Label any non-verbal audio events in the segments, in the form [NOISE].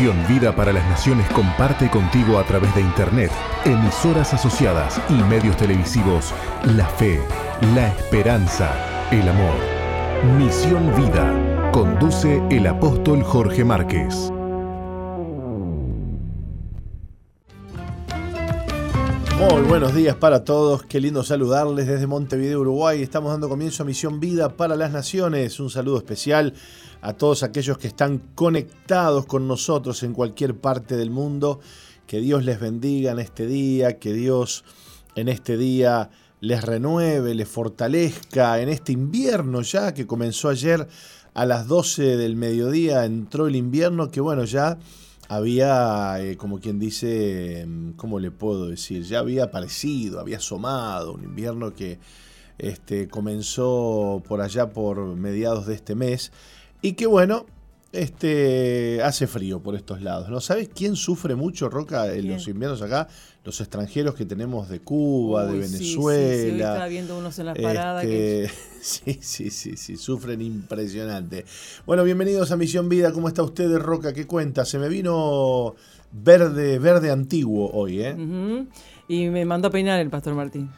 Misión Vida para las Naciones comparte contigo a través de Internet, emisoras asociadas y medios televisivos la fe, la esperanza, el amor. Misión Vida. Conduce el apóstol Jorge Márquez. Muy buenos días para todos, qué lindo saludarles desde Montevideo, Uruguay. Estamos dando comienzo a Misión Vida para las Naciones. Un saludo especial a todos aquellos que están conectados con nosotros en cualquier parte del mundo. Que Dios les bendiga en este día, que Dios en este día les renueve, les fortalezca en este invierno ya que comenzó ayer a las 12 del mediodía, entró el invierno que bueno ya había, eh, como quien dice, mm, ¿cómo le puedo decir? Ya había aparecido, había asomado, un invierno que este, comenzó por allá por mediados de este mes y que bueno, este, hace frío por estos lados. ¿No sabes quién sufre mucho, Roca, en los inviernos acá? Los extranjeros que tenemos de Cuba, de Venezuela. Sí, sí, estaba viendo unos en las paradas. Este, [LAUGHS] sí, sí, sí, sí, sufren impresionante. Bueno, bienvenidos a Misión Vida. ¿Cómo está usted, Roca? ¿Qué cuenta? Se me vino verde, verde antiguo hoy, ¿eh? Y me mandó a peinar el pastor Martín.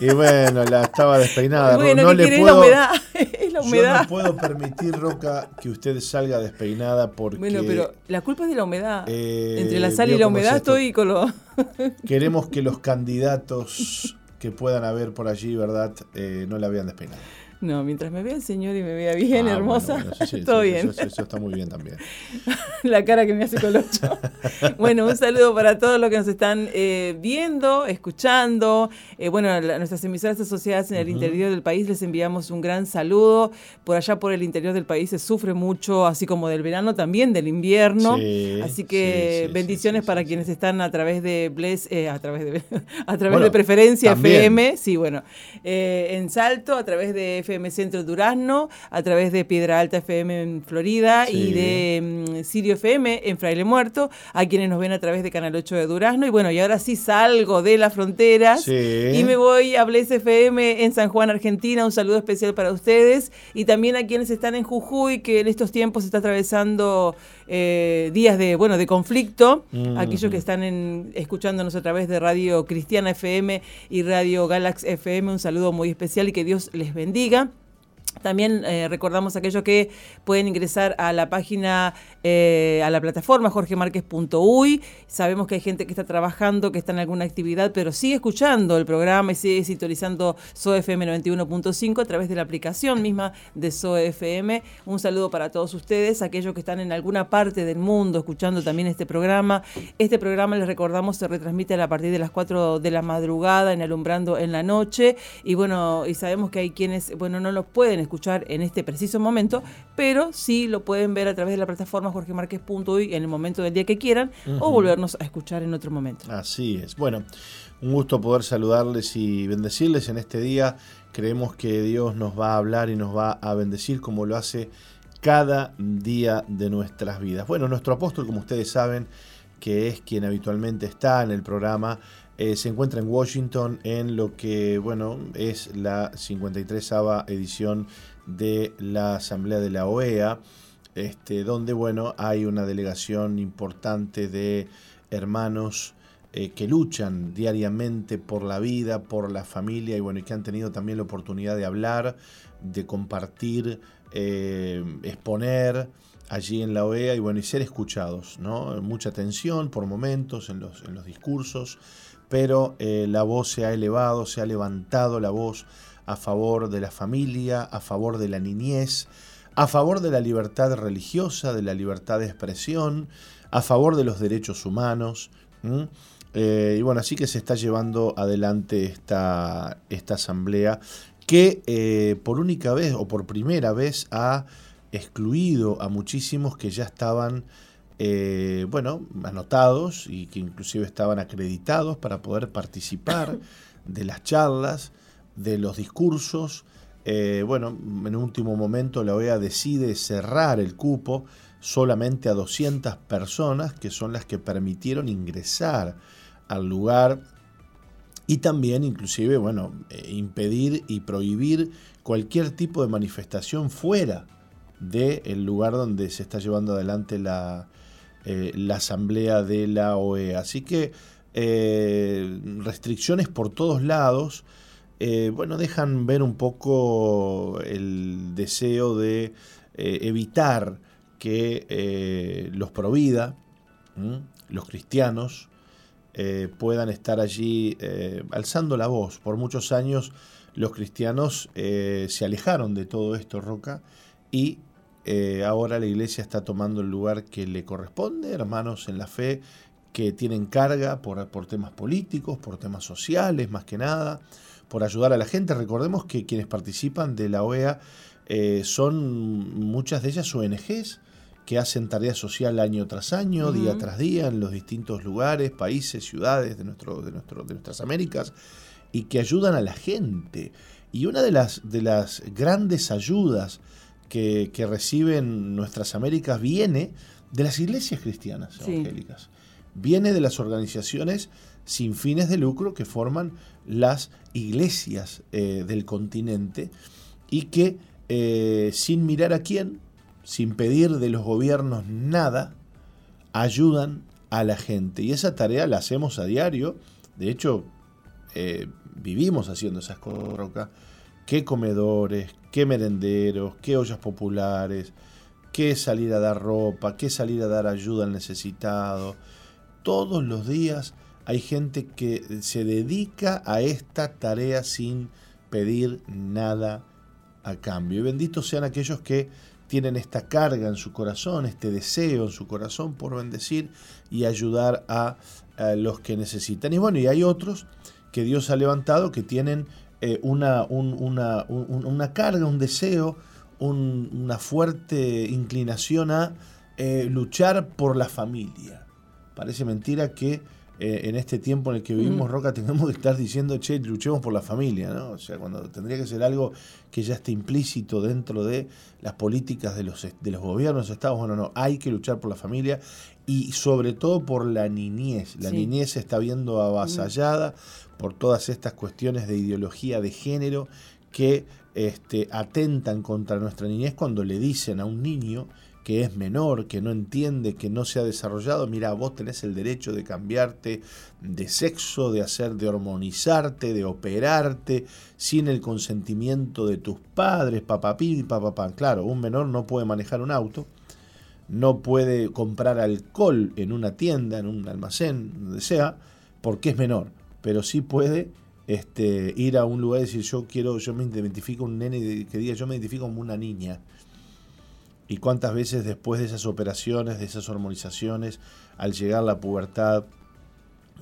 Y bueno, la estaba despeinada. Bueno, no le puedo, la humedad. es la humedad. [LAUGHS] Yo no puedo permitir, Roca, que usted salga despeinada porque. Bueno, pero la culpa es de la humedad. Eh, Entre la sal y la humedad estoy con lo. [LAUGHS] Queremos que los candidatos que puedan haber por allí, ¿verdad? Eh, no la vean despeinada. No, mientras me vea el señor y me vea bien, ah, hermosa, [LAUGHS] todo bien. Eso, está muy bien también. [LAUGHS] La cara que me hace Colocho. [LAUGHS] bueno, un saludo para todos los que nos están eh, viendo, escuchando. Eh, bueno, a nuestras emisoras asociadas en el interior del país les enviamos un gran saludo. Por allá, por el interior del país, se sufre mucho, así como del verano, también del invierno. así que bendiciones para quienes están a través de Bless, eh, a través de, a través de Preferencia FM. Sí, bueno, en Salto, a través de FM Centro Durazno, a través de Piedra Alta FM en Florida y de mm, Sirio FM en Fraile Muerto, a quienes nos ven a través de Canal 8 de Durazno. Y bueno, y ahora sí salgo de las fronteras y me voy a Bles FM en San Juan, Argentina. Un saludo especial para ustedes y también a quienes están en Jujuy, que en estos tiempos está atravesando eh, días de, bueno, de conflicto. Mm. Aquellos que están en, escuchándonos a través de Radio Cristiana FM y Radio Galax FM, un saludo muy especial y que Dios les bendiga. También eh, recordamos a aquellos que pueden ingresar a la página, eh, a la plataforma jorgemarquez.uy. Sabemos que hay gente que está trabajando, que está en alguna actividad, pero sigue escuchando el programa y sigue sintonizando SOFM 91.5 a través de la aplicación misma de SOFM. Un saludo para todos ustedes, aquellos que están en alguna parte del mundo escuchando también este programa. Este programa, les recordamos, se retransmite a partir de las 4 de la madrugada en Alumbrando en la Noche. Y bueno, y sabemos que hay quienes, bueno, no lo pueden escuchar en este preciso momento, pero sí lo pueden ver a través de la plataforma jorgemarquez.uy en el momento del día que quieran o volvernos a escuchar en otro momento. Así es. Bueno, un gusto poder saludarles y bendecirles en este día. Creemos que Dios nos va a hablar y nos va a bendecir como lo hace cada día de nuestras vidas. Bueno, nuestro apóstol, como ustedes saben, que es quien habitualmente está en el programa, eh, se encuentra en Washington en lo que bueno es la 53 edición de la Asamblea de la OEA, este, donde bueno hay una delegación importante de hermanos eh, que luchan diariamente por la vida, por la familia y bueno y que han tenido también la oportunidad de hablar, de compartir, eh, exponer allí en la OEA y bueno y ser escuchados, ¿no? Mucha atención por momentos en los, en los discursos pero eh, la voz se ha elevado, se ha levantado la voz a favor de la familia, a favor de la niñez, a favor de la libertad religiosa, de la libertad de expresión, a favor de los derechos humanos. Eh, y bueno, así que se está llevando adelante esta, esta asamblea que eh, por única vez o por primera vez ha excluido a muchísimos que ya estaban eh, bueno, anotados y que inclusive estaban acreditados para poder participar [COUGHS] de las charlas, de los discursos. Eh, bueno, en último momento la OEA decide cerrar el cupo solamente a 200 personas, que son las que permitieron ingresar al lugar y también inclusive, bueno, eh, impedir y prohibir cualquier tipo de manifestación fuera del lugar donde se está llevando adelante la, la asamblea de la OEA. Así que restricciones por todos lados, bueno, dejan ver un poco el deseo de evitar que los provida, los cristianos, eh, puedan estar allí eh, alzando la voz. Por muchos años los cristianos eh, se alejaron de todo esto, Roca, y ahora la iglesia está tomando el lugar que le corresponde, hermanos en la fe que tienen carga por, por temas políticos, por temas sociales, más que nada, por ayudar a la gente. Recordemos que quienes participan de la OEA son muchas de ellas ONGs, que hacen tarea social año tras año, día tras día, en los distintos lugares, países, ciudades de, nuestro, de, nuestro, de nuestras Américas, y que ayudan a la gente. Y una de las, de las grandes ayudas que, reciben nuestras Américas viene de las iglesias cristianas evangélicas. Viene de las organizaciones sin fines de lucro que forman las iglesias eh, del continente y que eh, sin mirar a quién, sin pedir de los gobiernos nada, ayudan a la gente. Y esa tarea la hacemos a diario. De hecho, eh, vivimos haciendo esas cosas, Qué comedores, qué merenderos, qué ollas populares, qué salir a dar ropa, qué salir a dar ayuda al necesitado. Todos los días hay gente que se dedica a esta tarea sin pedir nada a cambio. Y benditos sean aquellos que tienen esta carga en su corazón, este deseo en su corazón por bendecir y ayudar a, los que necesitan. Y bueno, y hay otros que Dios ha levantado que tienen eh, una, una, carga, un deseo, una fuerte inclinación a eh, luchar por la familia. Parece mentira que eh, en este tiempo en el que vivimos, Roca, tengamos que estar diciendo, che, luchemos por la familia, ¿no? O sea, cuando tendría que ser algo que ya esté implícito dentro de las políticas de los, de los gobiernos, estados, bueno, no, hay que luchar por la familia y sobre todo por la niñez. La niñez se está viendo avasallada por todas estas cuestiones de ideología de género que este, atentan contra nuestra niñez cuando le dicen a un niño que es menor, que no entiende, que no se ha desarrollado, mira, vos tenés el derecho de cambiarte de sexo, de hacer, de hormonizarte, de operarte, sin el consentimiento de tus padres, papapí y papapá. Claro, un menor no puede manejar un auto, no puede comprar alcohol en una tienda, en un almacén, donde sea, porque es menor, pero sí puede este, ir a un lugar y decir yo quiero, yo me identifico un nene que diga yo me identifico como una niña. Y cuántas veces después de esas operaciones, de esas hormonizaciones, al llegar la pubertad,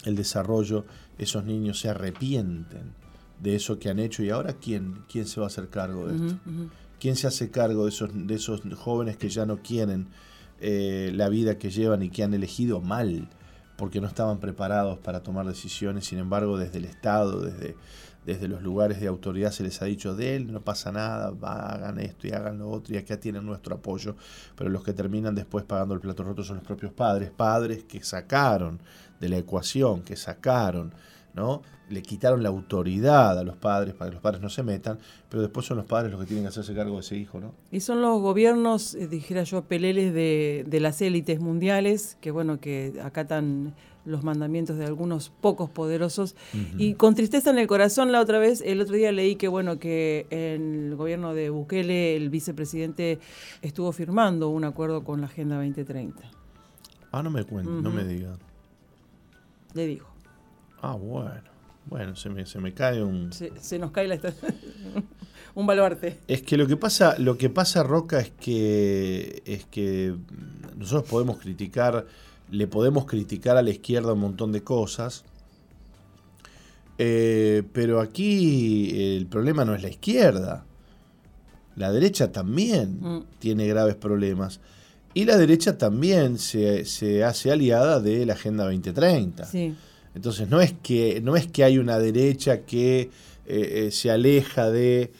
el desarrollo, esos niños se arrepienten de eso que han hecho. Y ahora quién, quién se va a hacer cargo de esto. ¿Quién se hace cargo de esos, de esos jóvenes que ya no quieren eh, la vida que llevan y que han elegido mal porque no estaban preparados para tomar decisiones? Sin embargo, desde el Estado, desde desde los lugares de autoridad se les ha dicho de él, no pasa nada, hagan esto y hagan lo otro y acá tienen nuestro apoyo, pero los que terminan después pagando el plato roto son los propios padres, padres que sacaron de la ecuación, que sacaron, ¿no? Le quitaron la autoridad a los padres para que los padres no se metan, pero después son los padres los que tienen que hacerse cargo de ese hijo, ¿no? Y son los gobiernos, eh, dijera yo, peleles de, de las élites mundiales, que bueno, que acatan los mandamientos de algunos pocos poderosos. Y con tristeza en el corazón, la otra vez, el otro día leí que, bueno, que en el gobierno de Bukele, el vicepresidente estuvo firmando un acuerdo con la Agenda 2030. Ah, no me cuente, no me diga. Le dijo. Ah, bueno. Bueno, se me, se me cae un... Se, nos cae la [LAUGHS] un baluarte. Es que lo que pasa, lo que pasa, Roca, es que, es que nosotros podemos criticar le podemos criticar a la izquierda un montón de cosas, eh, pero aquí el problema no es la izquierda. La derecha también mm. tiene graves problemas. Y la derecha también se, hace aliada de la Agenda 2030. Entonces no es que, no es que hay una derecha que eh, eh, se aleja de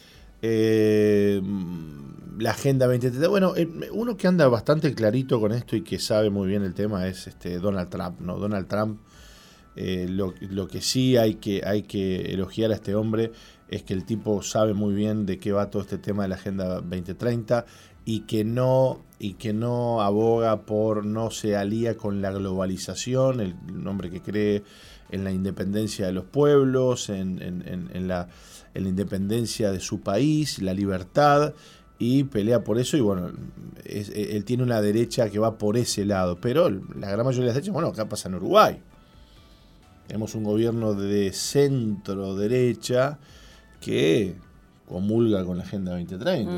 la Agenda 2030. Bueno, eh, uno que anda bastante clarito con esto y que sabe muy bien el tema es este Donald Trump, ¿no? Donald Trump, eh, lo, que sí hay que, hay que elogiar a este hombre es que el tipo sabe muy bien de qué va todo este tema de la Agenda 2030 y que no y que no aboga por no se alía con la globalización, el, hombre que cree en la independencia de los pueblos, en, en, la, en, la, independencia de su país, la libertad, y pelea por eso, y bueno, él tiene una derecha que va por ese lado, pero la gran mayoría de las derechas, bueno, acá pasa en Uruguay. Tenemos un gobierno de centro derecha que comulga con la Agenda 2030.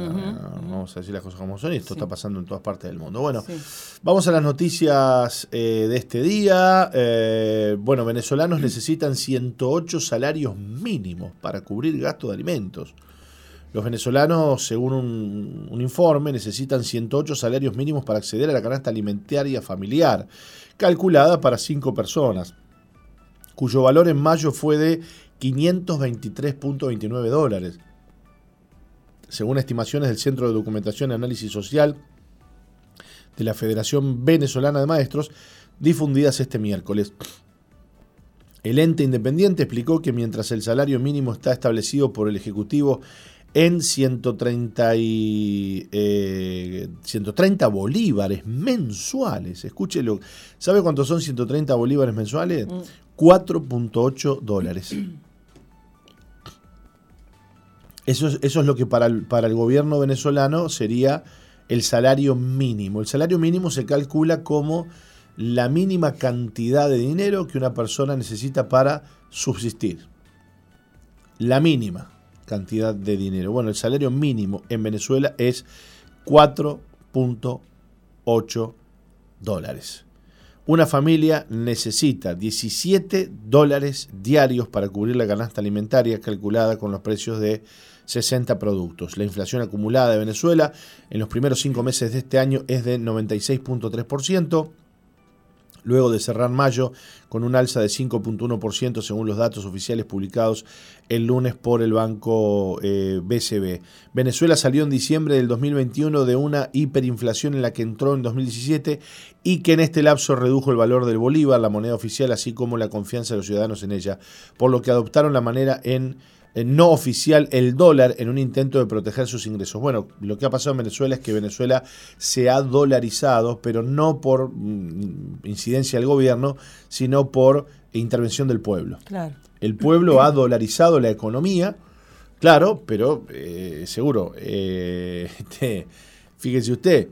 Vamos a decir las cosas como son y esto está pasando en todas partes del mundo. Bueno, vamos a las noticias eh, de este día. Eh, bueno, venezolanos necesitan 108 salarios mínimos para cubrir gastos de alimentos. Los venezolanos, según un, un, informe, necesitan 108 salarios mínimos para acceder a la canasta alimentaria familiar, calculada para 5 personas, cuyo valor en mayo fue de 523.29 dólares según estimaciones del Centro de Documentación y Análisis Social de la Federación Venezolana de Maestros, difundidas este miércoles. El ente independiente explicó que mientras el salario mínimo está establecido por el Ejecutivo en 130, y, 130 eh, bolívares mensuales, escúchelo, ¿sabe cuántos son 130 bolívares mensuales? 4.8 mm. dólares. Eso es, lo que para el, para el gobierno venezolano sería el salario mínimo. El salario mínimo se calcula como la mínima cantidad de dinero que una persona necesita para subsistir. La mínima cantidad de dinero. Bueno, el salario mínimo en Venezuela es 4.8 dólares. Una familia necesita 17 dólares diarios para cubrir la canasta alimentaria calculada con los precios de 60 productos. La inflación acumulada de Venezuela en los primeros cinco meses de este año es de 96.3%, luego de cerrar mayo con un alza de 5.1% según los datos oficiales publicados el lunes por el banco BCB. Eh, Venezuela salió en diciembre del 2021 de una hiperinflación en la que entró en 2017 y que en este lapso redujo el valor del bolívar, la moneda oficial, así como la confianza de los ciudadanos en ella, por lo que adoptaron la manera en no oficial el dólar en un intento de proteger sus ingresos. Bueno, lo que ha pasado en Venezuela es que Venezuela se ha dolarizado, pero no por mm, incidencia del gobierno, sino por intervención del pueblo. Claro. El pueblo ha dolarizado la economía, claro, pero eh, seguro, eh, [LAUGHS] este, fíjese usted,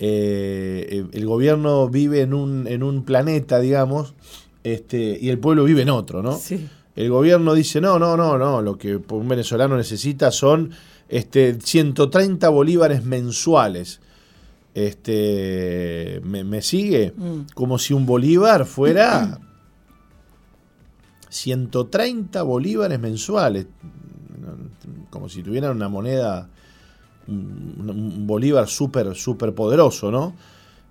el gobierno vive en un, en un planeta, digamos, este, y el pueblo vive en otro, ¿no? Sí. El gobierno dice, no, no, no, no, lo que un venezolano necesita son este, 130 bolívares mensuales. Este, ¿me, sigue? Mm. Como si un bolívar fuera 130 bolívares mensuales. Como si tuvieran una moneda, un, bolívar súper, súper poderoso, ¿no?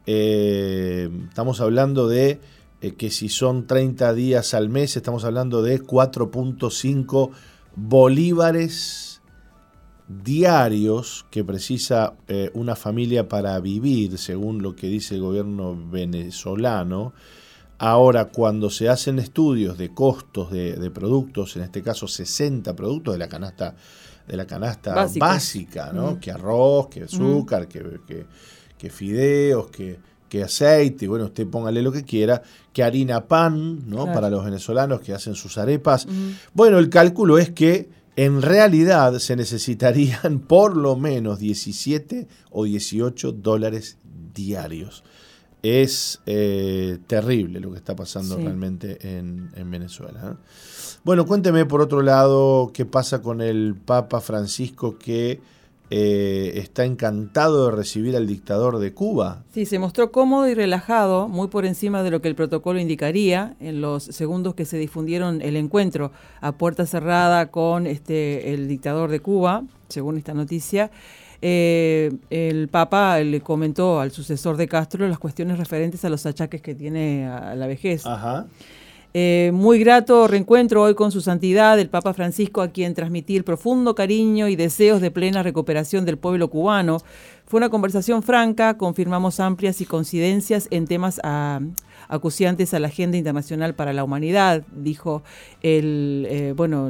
Eh, estamos hablando de eh, que si son 30 días al mes, estamos hablando de 4.5 bolívares diarios que precisa eh, una familia para vivir, según lo que dice el gobierno venezolano. Ahora, cuando se hacen estudios de costos de, productos, en este caso 60 productos de la canasta, de la canasta básica, ¿no? Mm. Que arroz, que azúcar, mm. que, que, que fideos, que, que aceite, bueno, usted póngale lo que quiera, que harina pan, ¿no? Para los venezolanos que hacen sus arepas. Bueno, el cálculo es que en realidad se necesitarían [LAUGHS] por lo menos 17 o 18 dólares diarios. Es eh, terrible lo que está pasando realmente en, Venezuela. ¿eh? Bueno, cuénteme por otro lado qué pasa con el Papa Francisco que eh, está encantado de recibir al dictador de Cuba. Sí, se mostró cómodo y relajado, muy por encima de lo que el protocolo indicaría en los segundos que se difundieron el encuentro a puerta cerrada con este, el dictador de Cuba, según esta noticia. Eh, el Papa le comentó al sucesor de Castro las cuestiones referentes a los achaques que tiene a la vejez. Ajá. Eh, muy grato reencuentro hoy con su santidad, el Papa Francisco, a quien transmitir profundo cariño y deseos de plena recuperación del pueblo cubano. Fue una conversación franca, confirmamos amplias y coincidencias en temas ah, acuciantes a la agenda internacional para la humanidad, dijo el, eh, bueno,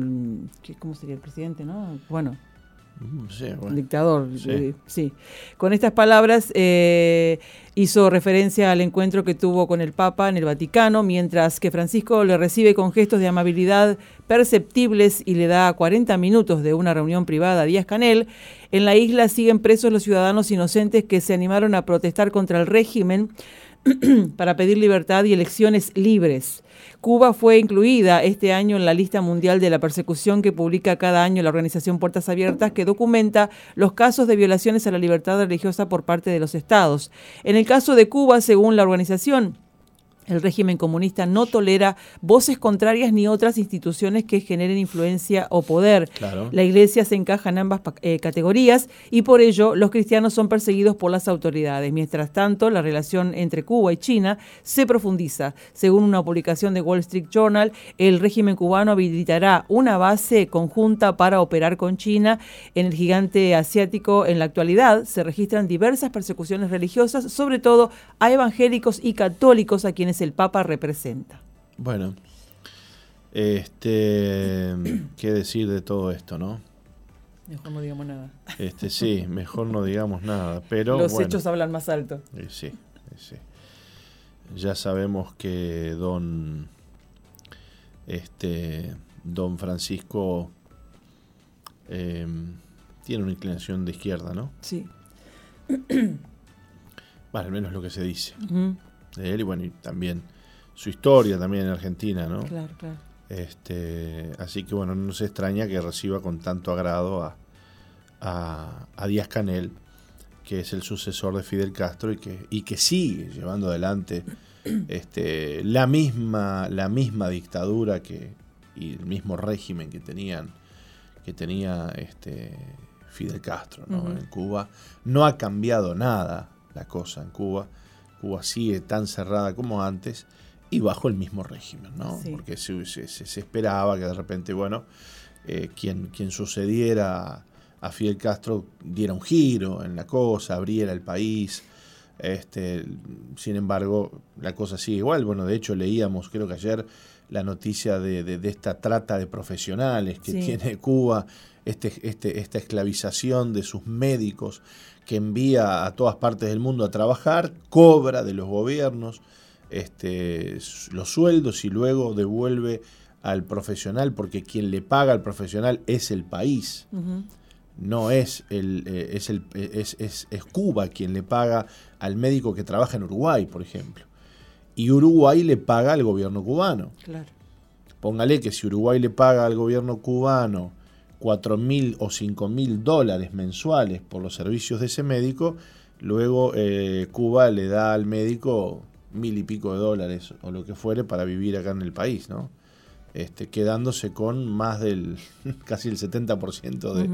¿cómo sería el presidente, no? Bueno, Mm, dictador, eh, sí. Con estas palabras eh, hizo referencia al encuentro que tuvo con el Papa en el Vaticano, mientras que Francisco le recibe con gestos de amabilidad perceptibles y le da 40 minutos de una reunión privada a Díaz Canel. En la isla siguen presos los ciudadanos inocentes que se animaron a protestar contra el régimen [CLEARS THROAT] para pedir libertad y elecciones libres. Cuba fue incluida este año en la lista mundial de la persecución que publica cada año la organización Puertas Abiertas, que documenta los casos de violaciones a la libertad religiosa por parte de los estados. En el caso de Cuba, según la organización, el régimen comunista no tolera voces contrarias ni otras instituciones que generen influencia o poder. La iglesia se encaja en ambas eh, categorías y por ello los cristianos son perseguidos por las autoridades. Mientras tanto, la relación entre Cuba y China se profundiza. Según una publicación de Wall Street Journal, el régimen cubano habilitará una base conjunta para operar con China en el gigante asiático. En la actualidad se registran diversas persecuciones religiosas, sobre todo a evangélicos y católicos a quienes el Papa representa. Bueno, este, [CLEARS THROAT] ¿qué decir de todo esto, no? Mejor no digamos nada. Este, sí, mejor no digamos nada, pero los hechos hablan más alto. sí, sí. Ya sabemos que don, este, don Francisco em, tiene una inclinación de izquierda, ¿no? Sí. Bueno, al menos lo que se dice de él y bueno, y también su historia también en Argentina, ¿no? Claro, claro. Este, así que bueno, no se extraña que reciba con tanto agrado a, a, Díaz Canel, que es el sucesor de Fidel Castro y que, y que sigue llevando adelante [CLEARS THROAT] este, la, misma, la misma dictadura que, y el mismo régimen que tenían que tenía este, Fidel Castro en Cuba. No ha cambiado nada la cosa en Cuba. Cuba sigue tan cerrada como antes y bajo el mismo régimen, ¿no? Porque se, se, esperaba que de repente, bueno, eh, quien, quien sucediera a Fidel Castro diera un giro en la cosa, abriera el país. Este, sin embargo, la cosa sigue igual. Bueno, de hecho leíamos, creo que ayer, la noticia de, esta trata de profesionales que tiene Cuba, este, este, esta esclavización de sus médicos que envía a todas partes del mundo a trabajar, cobra de los gobiernos este, los sueldos y luego devuelve al profesional, porque quien le paga al profesional es el país. No es el, eh, es, el es, es, es, Cuba quien le paga al médico que trabaja en Uruguay, por ejemplo. Y Uruguay le paga al gobierno cubano. Claro. Póngale que si Uruguay le paga al gobierno cubano 4 mil o 5 mil dólares mensuales por los servicios de ese médico, luego eh, Cuba le da al médico mil y pico de dólares o lo que fuere para vivir acá en el país, ¿no? Este, quedándose con más del [LAUGHS] casi el 70% de,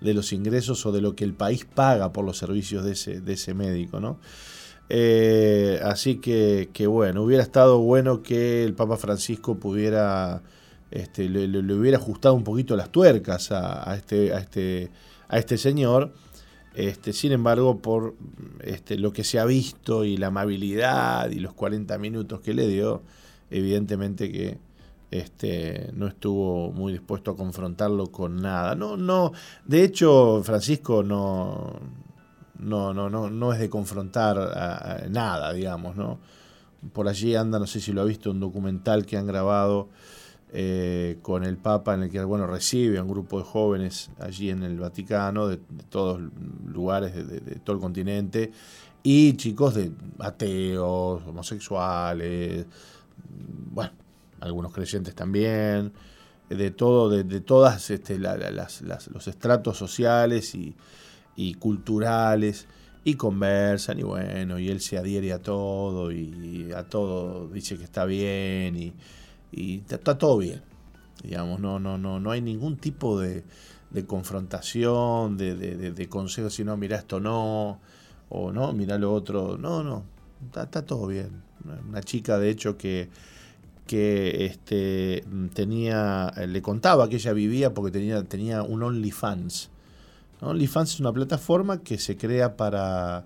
de los ingresos o de lo que el país paga por los servicios de ese, de ese médico, ¿no? Eh, así que, que, bueno, hubiera estado bueno que el Papa Francisco pudiera este, le, hubiera ajustado un poquito las tuercas a, este, a, este, a este señor. Este, sin embargo, por este, lo que se ha visto y la amabilidad y los 40 minutos que le dio, evidentemente que este, no estuvo muy dispuesto a confrontarlo con nada. No, no, de hecho, Francisco no, no, no, no, no es de confrontar nada, digamos, ¿no? Por allí anda, no sé si lo ha visto, un documental que han grabado eh, con el Papa en el que bueno, recibe a un grupo de jóvenes allí en el Vaticano, de, todos lugares de, todo el continente, y chicos de ateos, homosexuales, bueno, algunos creyentes también, de todo, de, todas este, los estratos sociales y, y culturales y conversan y bueno, y él se adhiere a todo y a todo dice que está bien y, y está, todo bien. Digamos, no, no, no, no hay ningún tipo de, confrontación, de, de, de, consejo, si no, mira esto no, o no, mira lo otro. No, no, está, todo bien. Una chica, de hecho, que, que este, tenía, le contaba que ella vivía porque tenía, tenía un OnlyFans. OnlyFans es una plataforma que se crea para,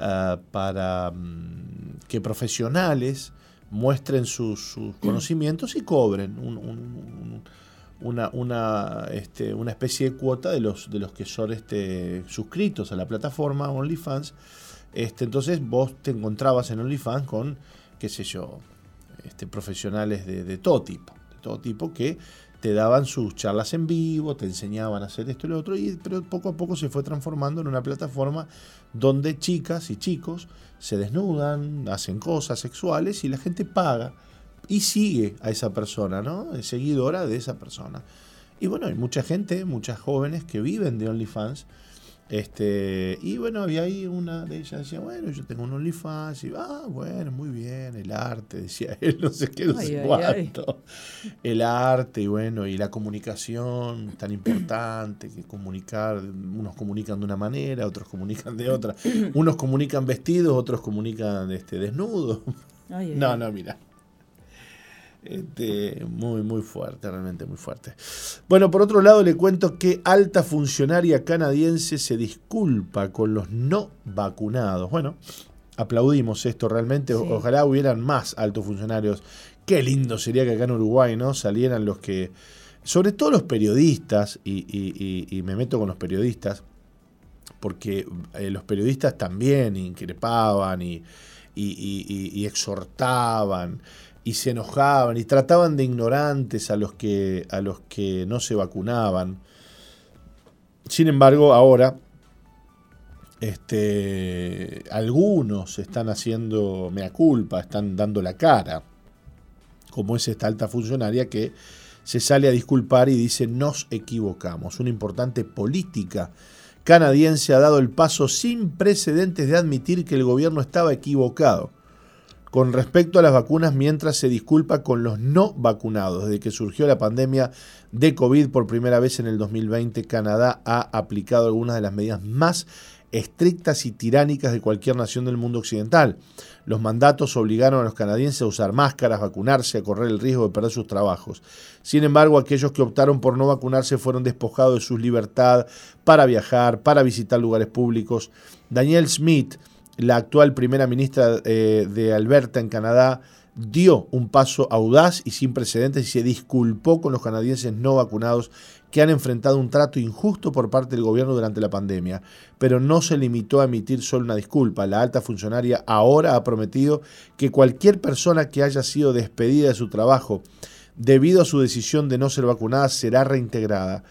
ah, para mm, que profesionales muestren sus, conocimientos y cobren una, una, este, una especie de cuota de los, de los que son este, suscritos a la plataforma OnlyFans. Este, entonces vos te encontrabas en OnlyFans con, qué sé yo, este, profesionales de, de todo tipo, de todo tipo que te daban sus charlas en vivo, te enseñaban a hacer esto y lo otro, y, pero poco a poco se fue transformando en una plataforma donde chicas y chicos se desnudan, hacen cosas sexuales y la gente paga y sigue a esa persona, ¿no? Es seguidora de esa persona. Y bueno, hay mucha gente, muchas jóvenes que viven de OnlyFans este, y bueno, había ahí una de ellas decía, bueno, yo tengo un OnlyFans, y ah, bueno, muy bien, el arte, [LAUGHS] decía él, no sé qué, no sé cuánto. El arte, y bueno, y la comunicación tan importante, que comunicar, unos comunican de una manera, otros comunican de otra. [CLEARS THROAT] Unos comunican vestidos, otros comunican este, desnudos. no, no, mira. Este, muy, muy fuerte, realmente muy fuerte. Bueno, por otro lado le cuento que alta funcionaria canadiense se disculpa con los no vacunados. Bueno, aplaudimos esto realmente. Ojalá hubieran más altos funcionarios. Qué lindo sería que acá en Uruguay no salieran los que, sobre todo los periodistas, y, me meto con los periodistas, porque eh, los periodistas también increpaban y, y exhortaban y se enojaban y trataban de ignorantes a los que, a los que no se vacunaban. Sin embargo, ahora este, algunos están haciendo mea culpa, están dando la cara, como es esta alta funcionaria que se sale a disculpar y dice nos equivocamos. Una importante política canadiense ha dado el paso sin precedentes de admitir que el gobierno estaba equivocado con respecto a las vacunas mientras se disculpa con los no vacunados. Desde que surgió la pandemia de COVID por primera vez en el 2020, Canadá ha aplicado algunas de las medidas más estrictas y tiránicas de cualquier nación del mundo occidental. Los mandatos obligaron a los canadienses a usar máscaras, vacunarse, a correr el riesgo de perder sus trabajos. Sin embargo, aquellos que optaron por no vacunarse fueron despojados de su libertad para viajar, para visitar lugares públicos. Daniel Smith, la actual primera ministra eh, de Alberta en Canadá dio un paso audaz y sin precedentes y se disculpó con los canadienses no vacunados que han enfrentado un trato injusto por parte del gobierno durante la pandemia, pero no se limitó a emitir solo una disculpa. La alta funcionaria ahora ha prometido que cualquier persona que haya sido despedida de su trabajo debido a su decisión de no ser vacunada será reintegrada.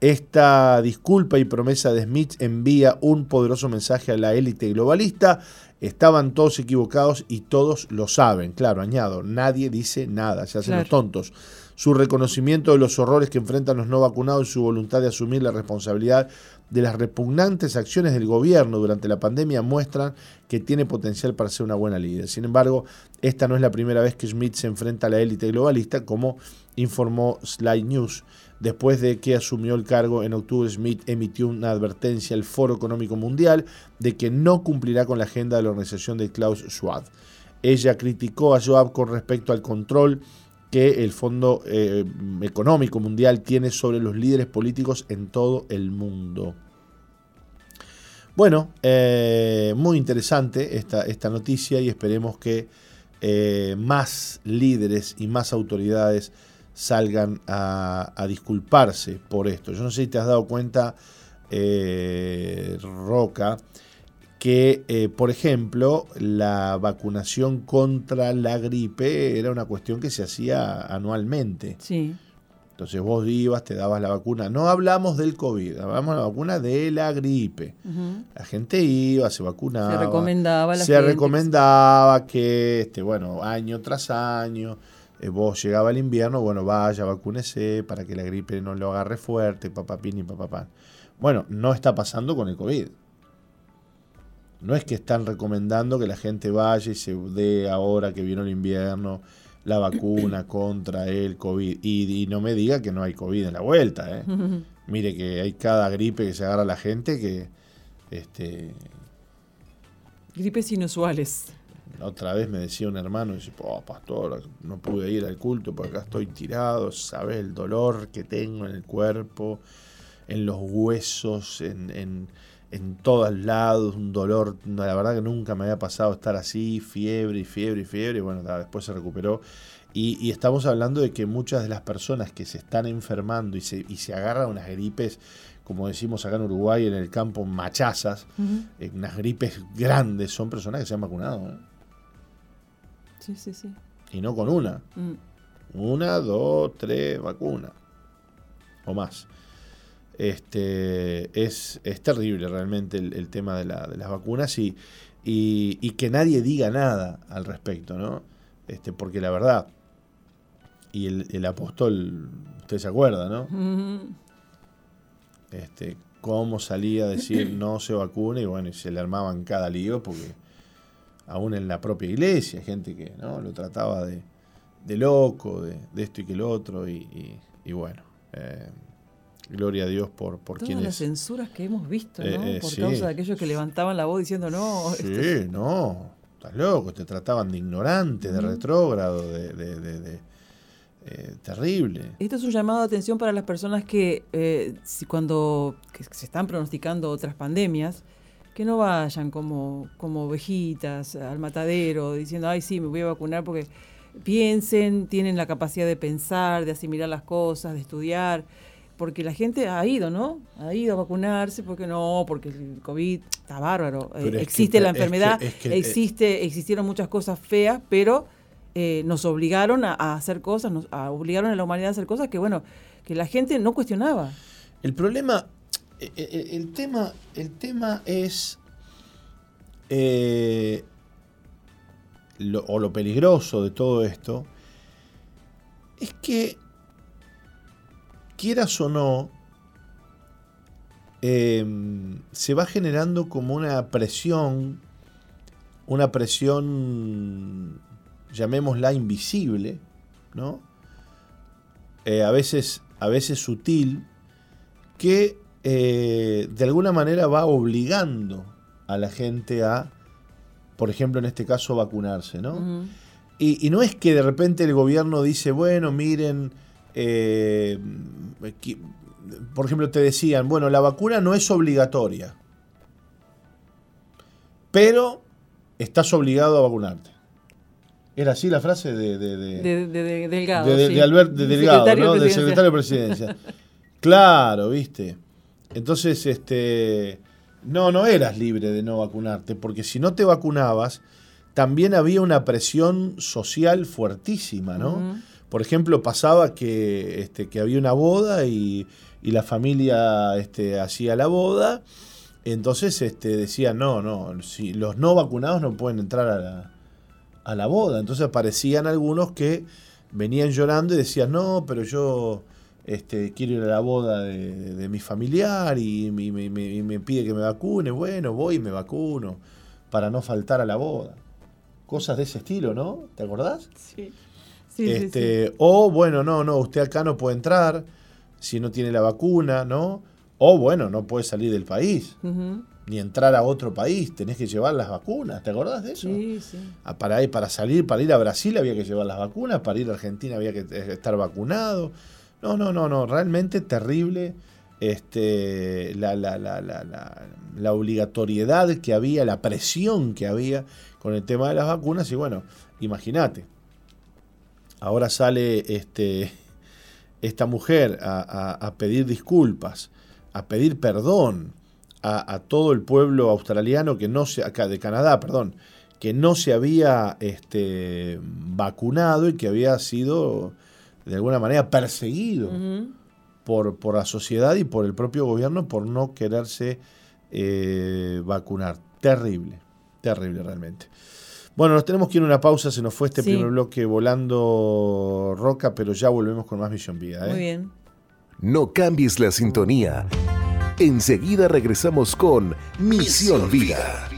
Esta disculpa y promesa de Smith envía un poderoso mensaje a la élite globalista. Estaban todos equivocados y todos lo saben. Claro, añado, nadie dice nada, se hacen los tontos. Su reconocimiento de los horrores que enfrentan los no vacunados y su voluntad de asumir la responsabilidad de las repugnantes acciones del gobierno durante la pandemia muestran que tiene potencial para ser una buena líder. Sin embargo, esta no es la primera vez que Smith se enfrenta a la élite globalista, como informó Slide News. Después de que asumió el cargo en octubre, Smith emitió una advertencia al Foro Económico Mundial de que no cumplirá con la agenda de la organización de Klaus Schwab. Ella criticó a Schwab con respecto al control que el Fondo eh, Económico Mundial tiene sobre los líderes políticos en todo el mundo. Bueno, eh, muy interesante esta, noticia y esperemos que eh, más líderes y más autoridades salgan a, disculparse por esto. Yo no sé si te has dado cuenta, eh, Roca, que, eh, por ejemplo, la vacunación contra la gripe era una cuestión que se hacía anualmente. Sí. Entonces vos ibas, te dabas la vacuna. No hablamos del COVID, hablamos de la vacuna de la gripe. La gente iba, se vacunaba. Se recomendaba la Se recomendaba que, este, bueno, año tras año eh, vos llegaba el invierno, bueno, vaya, vacúnese para que la gripe no lo agarre fuerte, papapín y papapán. Bueno, no está pasando con el COVID. No es que están recomendando que la gente vaya y se dé ahora que vino el invierno la vacuna [COUGHS] contra el COVID. Y, no me diga que no hay COVID en la vuelta. ¿eh? [LAUGHS] Mire que hay cada gripe que se agarra a la gente que... Este, Gripes inusuales. Otra vez me decía un hermano, dice, oh, pastor, no pude ir al culto porque acá estoy tirado, sabes el dolor que tengo en el cuerpo, en los huesos, en, en todos lados, un dolor, la verdad que nunca me había pasado estar así, fiebre y fiebre y fiebre, y bueno, después se recuperó. Y, estamos hablando de que muchas de las personas que se están enfermando y se, y se agarran unas gripes, como decimos acá en Uruguay, en el campo, machazas, eh, unas gripes grandes, son personas que se han vacunado. ¿eh? Sí, sí, sí. Y no con una. Mm. Una, dos, tres vacunas. O más. Este, es, es terrible realmente el, tema de, la, de, las vacunas y, y, que nadie diga nada al respecto, ¿no? Este, porque la verdad, y el, apóstol, usted se acuerda, ¿no? Este, cómo salía a decir no se vacune y bueno, y se le armaban cada lío porque aún en la propia iglesia, gente que ¿no? lo trataba de, de loco, de, esto y que lo otro, y, y, bueno. Eh, Gloria a Dios por, por Todas las censuras que hemos visto, ¿no? Eh, eh, por causa de aquellos que levantaban la voz diciendo no. Sí, no, estás loco, te trataban de ignorante, de retrógrado, de, de, eh, terrible. Esto es un llamado de atención para las personas que si cuando se están pronosticando otras pandemias, que no vayan como, como ovejitas al matadero diciendo, ay, sí, me voy a vacunar porque piensen, tienen la capacidad de pensar, de asimilar las cosas, de estudiar porque la gente ha ido, ¿no? Ha ido a vacunarse, porque no, porque el COVID está bárbaro. Eh, existe la enfermedad, existe, existieron muchas cosas feas, pero eh, nos obligaron a, hacer cosas, nos obligaron a la humanidad a hacer cosas que, bueno, que la gente no cuestionaba. El problema, eh, el, tema, el tema es o lo peligroso de todo esto, es que quieras o no, em, se va generando como una presión, una presión, llamémosla invisible, ¿no? Eh, a, veces, a veces sutil, que eh, de alguna manera va obligando a la gente a, por ejemplo, en este caso, vacunarse, ¿no? y, y, no es que de repente el gobierno dice, bueno, miren, eh, por ejemplo, te decían, bueno, la vacuna no es obligatoria, pero estás obligado a vacunarte. Era así la frase de, de, de, Delgado. De, Albert Delgado, ¿no? Del secretario de presidencia. [LAUGHS] claro, viste. Entonces, este. No, no eras libre de no vacunarte, porque si no te vacunabas, también había una presión social fuertísima, ¿no? Por ejemplo, pasaba que, este, que había una boda y, la familia este, hacía la boda. Entonces este, decían, no, no, si los no vacunados no pueden entrar a la, a la boda. Entonces aparecían algunos que venían llorando y decían, no, pero yo este, quiero ir a la boda de, mi familiar y, me, me, pide que me vacune. Bueno, voy y me vacuno para no faltar a la boda. Cosas de ese estilo, ¿no? ¿Te acordás? Sí este, O bueno, no, no, usted acá no puede entrar si no tiene la vacuna, ¿no? O bueno, no puede salir del país. Ni entrar a otro país, tenés que llevar las vacunas, ¿te acordás de eso? Sí, sí. Ah, para, para salir, para ir a Brasil había que llevar las vacunas, para ir a Argentina había que estar vacunado. No, no, no, no, realmente terrible este, la, la, la, la, obligatoriedad que había, la presión que había con el tema de las vacunas y bueno, imagínate, ahora sale este, esta mujer a, pedir disculpas, a pedir perdón a, todo el pueblo australiano que no se, acá de Canadá, perdón, que no se había este, vacunado y que había sido de alguna manera perseguido por, por, la sociedad y por el propio gobierno por no quererse eh, vacunar. Terrible, terrible realmente. Bueno, nos tenemos que ir a una pausa, se nos fue este primer bloque volando roca, pero ya volvemos con más Misión Vida. ¿eh? Muy bien. No cambies la sintonía. Enseguida regresamos con Misión, Vida.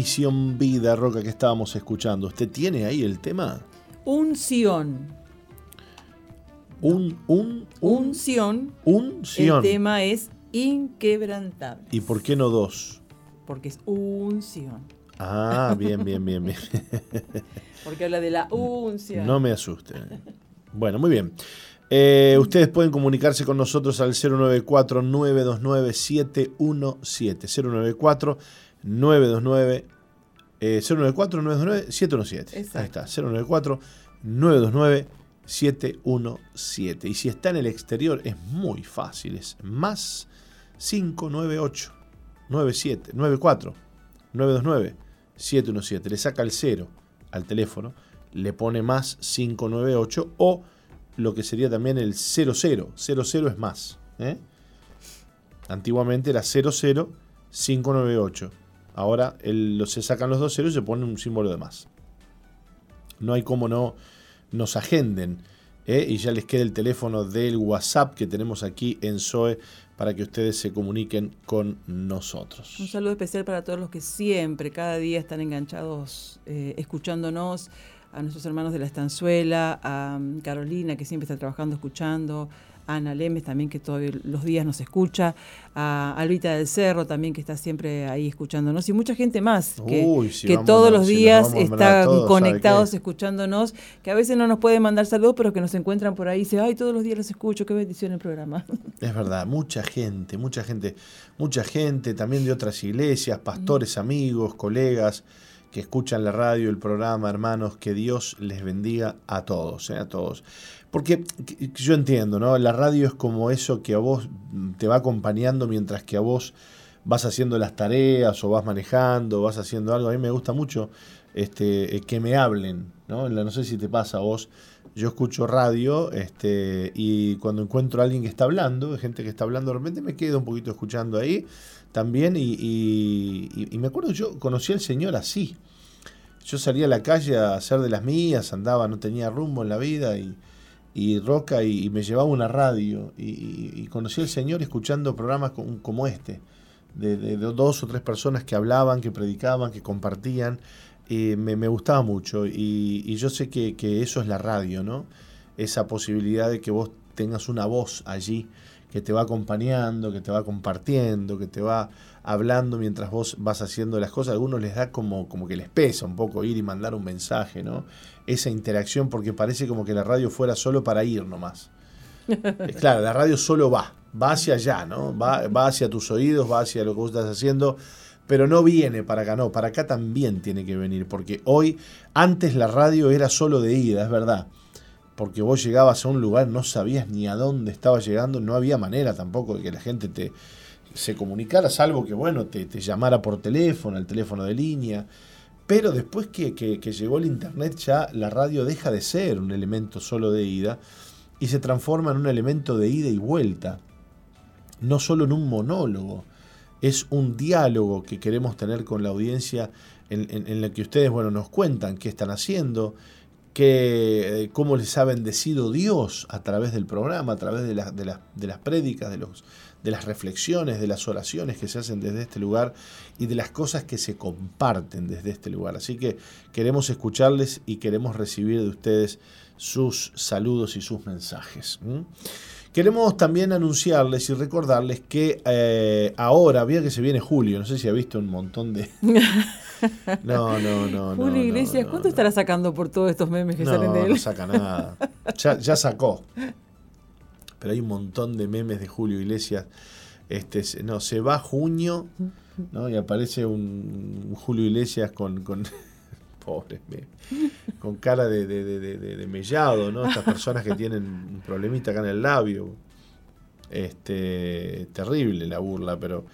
Misión Vida, Roca, que estábamos escuchando. ¿Usted tiene ahí el tema? Unción. Un, un, un, Unción. unción. El tema es inquebrantable. ¿Y por qué no dos? Porque es unción. Ah, bien, bien, bien, bien. [LAUGHS] Porque habla de la unción. No me asuste. Bueno, muy bien. Eh, ustedes pueden comunicarse con nosotros al 094-929-717. 094-929. Eh, 094-929-717. Ahí Exacto. está. 094-929-717. Y si está en el exterior, es muy fácil. Es más 598 97 94 929 717. Le saca el 0 al teléfono, le pone más 598 o lo que sería también el 00. 00 es más. ¿eh? Antiguamente era 00 598. Ahora lo- se sacan los dos ceros y se pone un símbolo de más. No hay como no nos agenden. ¿eh? Y ya les queda el teléfono del WhatsApp que tenemos aquí en SOE para que ustedes se comuniquen con nosotros. Un saludo especial para todos los que siempre, cada día están enganchados, eh, escuchándonos, a nuestros hermanos de la Estanzuela, a mm, Carolina, que siempre está trabajando, escuchando, a Ana Lemes también, que todos los días nos escucha, a Albita del Cerro también, que está siempre ahí escuchándonos, y mucha gente más, que, Uy, si que vamos todos los si días están todos, ¿sabe conectados, escuchándonos, que a veces no nos pueden mandar saludos, pero que nos encuentran por ahí y dicen, ay, todos los días los escucho, qué bendición el programa. [LAUGHS] Es verdad, mucha gente, mucha gente, mucha gente también de otras iglesias, pastores, amigos, colegas que escuchan la radio, el programa, hermanos, que Dios les bendiga a todos, eh, a todos. Porque que- que yo entiendo, ¿no? La radio es como eso que a vos mm, te va acompañando mientras que a vos vas haciendo las tareas o vas manejando, vas haciendo algo. A mí me gusta mucho este, eh, que me hablen, ¿no? No sé si te pasa a vos. Yo escucho radio este, y cuando encuentro a alguien que está hablando, gente que está hablando, de repente me quedo un poquito escuchando ahí también. Y- y- y me acuerdo, yo conocí al Señor así. Yo salía a la calle a hacer de las mías, andaba, no tenía rumbo en la vida y, y Roca y, me llevaba una radio y, conocí al Señor escuchando programas como, este, de, dos o tres personas que hablaban, que predicaban, que compartían. y me, gustaba mucho y, y yo sé que, que eso es la radio, ¿no? Esa posibilidad de que vos tengas una voz allí que te va acompañando, que te va compartiendo, que te va hablando mientras vos vas haciendo las cosas. A algunos les da como, como que les pesa un poco ir y mandar un mensaje, ¿no? Esa interacción, porque parece como que la radio fuera solo para ir nomás. Claro, la radio solo va, va hacia allá, ¿no? Va, va hacia tus oídos, va hacia lo que vos estás haciendo, pero no viene para acá, no, para acá también tiene que venir, porque hoy, antes la radio era solo de ida, es verdad, porque vos llegabas a un lugar, no sabías ni a dónde estabas llegando, no había manera tampoco de que la gente te se comunicara, salvo que, bueno, te, te llamara por teléfono, el teléfono de línea, pero después que, que- llegó el Internet ya la radio deja de ser un elemento solo de ida y se transforma en un elemento de ida y vuelta, no solo en un monólogo, es un diálogo que queremos tener con la audiencia en, en- en la que ustedes bueno, nos cuentan qué están haciendo, qué, eh, cómo les ha bendecido Dios a través del programa, a través de, la- de las- de las prédicas, de, de las reflexiones, de las oraciones que se hacen desde este lugar y de las cosas que se comparten desde este lugar. Así que queremos escucharles y queremos recibir de ustedes sus saludos y sus mensajes. Queremos también anunciarles y recordarles que eh, ahora, vea que se viene julio, no sé si ha visto un montón de... [LAUGHS] [LAUGHS] No, no, no. no, Julio no, Iglesias, no, ¿cuánto estará sacando por todos estos memes que salen de él? no saca nada. Ya, ya sacó. Pero hay un montón de memes de Julio Iglesias. Este, se- no, se va junio, ¿no? Y aparece un, un Julio Iglesias con, con [LAUGHS] pobre, me- con cara de- de mellado, ¿no? Estas personas que tienen un problemita acá en el labio. Este, terrible la burla, pero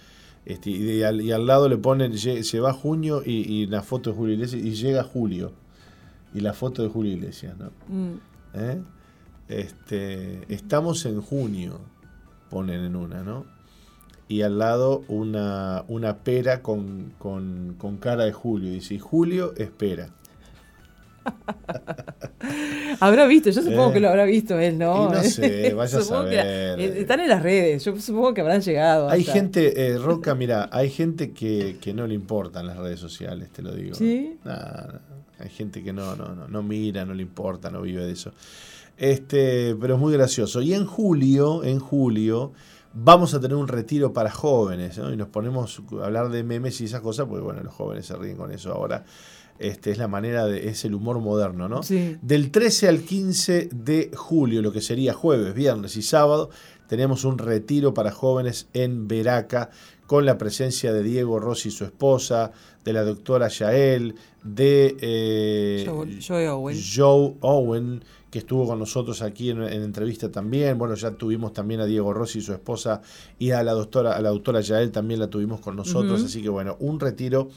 este, y, al, y al lado le ponen, "Lle- se va junio y, y la foto de Julio Iglesias y llega julio. Y la foto de Julio Iglesias, ¿no? Mm, ¿Eh? Este, estamos en junio, ponen en una, ¿no? Y al lado una, una pera con, con, con cara de Julio. Dice, y Julio espera. [LAUGHS] Habrá visto, yo supongo que lo habrá visto él, ¿no? Y no sé, [LAUGHS] vaya a saber. están en las redes, yo supongo que habrán llegado. Hay gente, eh, Roca, mira, hay gente que, que, no le importan las redes sociales, te lo digo. Sí. hay gente que no, no, no, no mira, no le importa, no vive de eso. Este, pero es muy gracioso. Y en julio, en julio, vamos a tener un retiro para jóvenes, ¿no? Y nos ponemos a hablar de memes y esas cosas, porque bueno, los jóvenes se ríen con eso ahora. Este, es la manera de, es el humor moderno, ¿no? Sí. Del 13 al 15 de julio, lo que sería jueves, viernes y sábado, tenemos un retiro para jóvenes en Veraca con la presencia de Diego Rossi y su esposa, de la doctora Yael, de eh, Joe, Owen. Joe Owen que estuvo con nosotros aquí en, entrevista también. Bueno, ya tuvimos también a Diego Rossi y su esposa y a la doctora, a la doctora Yael también la tuvimos con nosotros. Así que bueno, un retiro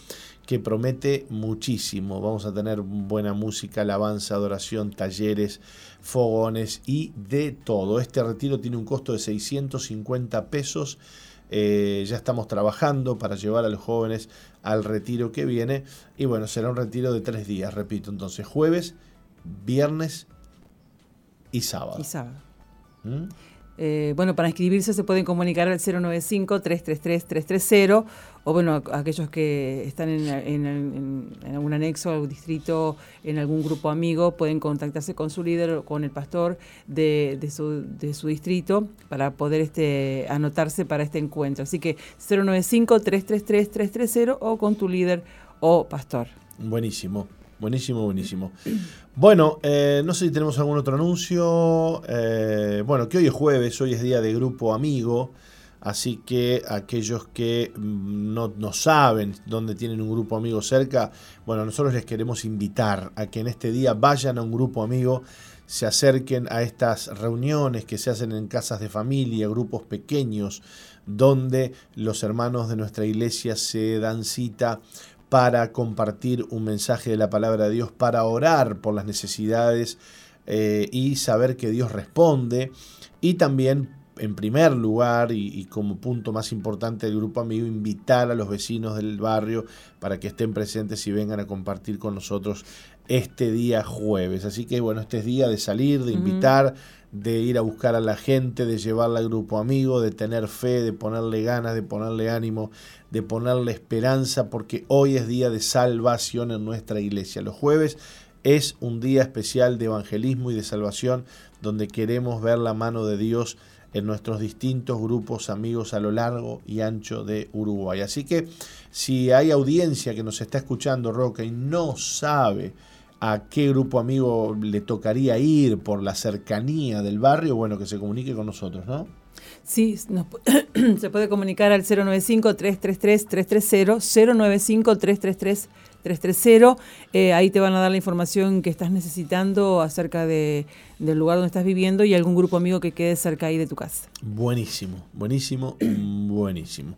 que promete muchísimo. Vamos a tener buena música, alabanza, adoración, talleres, fogones y de todo. Este retiro tiene un costo de 650 pesos. Eh, ya estamos trabajando para llevar a los jóvenes al retiro que viene. Y bueno, será un retiro de tres días, repito. Entonces, jueves, viernes y sábado. Y sábado. ¿Mm? Eh, bueno, para inscribirse se pueden comunicar al 095-333-330 o bueno, aquellos que están en, algún anexo, algún distrito, en algún grupo amigo, pueden contactarse con su líder o con el pastor de, su, de su, distrito para poder este, anotarse para este encuentro. Así que 095-333-330 o con tu líder o pastor. Buenísimo. Buenísimo, buenísimo. Bueno, eh, no sé si tenemos algún otro anuncio. Eh, bueno, que hoy es jueves, hoy es día de grupo amigo. Así que aquellos que mm, no, no, saben dónde tienen un grupo amigo cerca, bueno, nosotros les queremos invitar a que en este día vayan a un grupo amigo, se acerquen a estas reuniones que se hacen en casas de familia, grupos pequeños, donde los hermanos de nuestra iglesia se dan cita para compartir un mensaje de la palabra de Dios, para orar por las necesidades eh, y saber que Dios responde. Y también, en primer lugar, y, como punto más importante del grupo amigo, invitar a los vecinos del barrio para que estén presentes y vengan a compartir con nosotros este día jueves. Así que bueno, este es día de salir, de invitar, de ir a buscar a la gente, de llevarla al grupo amigo, de tener fe, de ponerle ganas, de ponerle ánimo, de ponerle esperanza, porque hoy es día de salvación en nuestra iglesia. Los jueves es un día especial de evangelismo y de salvación, donde queremos ver la mano de Dios en nuestros distintos grupos amigos a lo largo y ancho de Uruguay. Así que si hay audiencia que nos está escuchando, Roca, y no sabe a qué grupo amigo le tocaría ir por la cercanía del barrio, bueno, que se comunique con nosotros, ¿no? Sí, [COUGHS] se puede comunicar al 095-333-330, 095-333-330. Eh, ahí te van a dar la información que estás necesitando acerca de, del lugar donde estás viviendo y algún grupo amigo que quede cerca ahí de tu casa. Buenísimo, buenísimo, [CLEARS THROAT] buenísimo.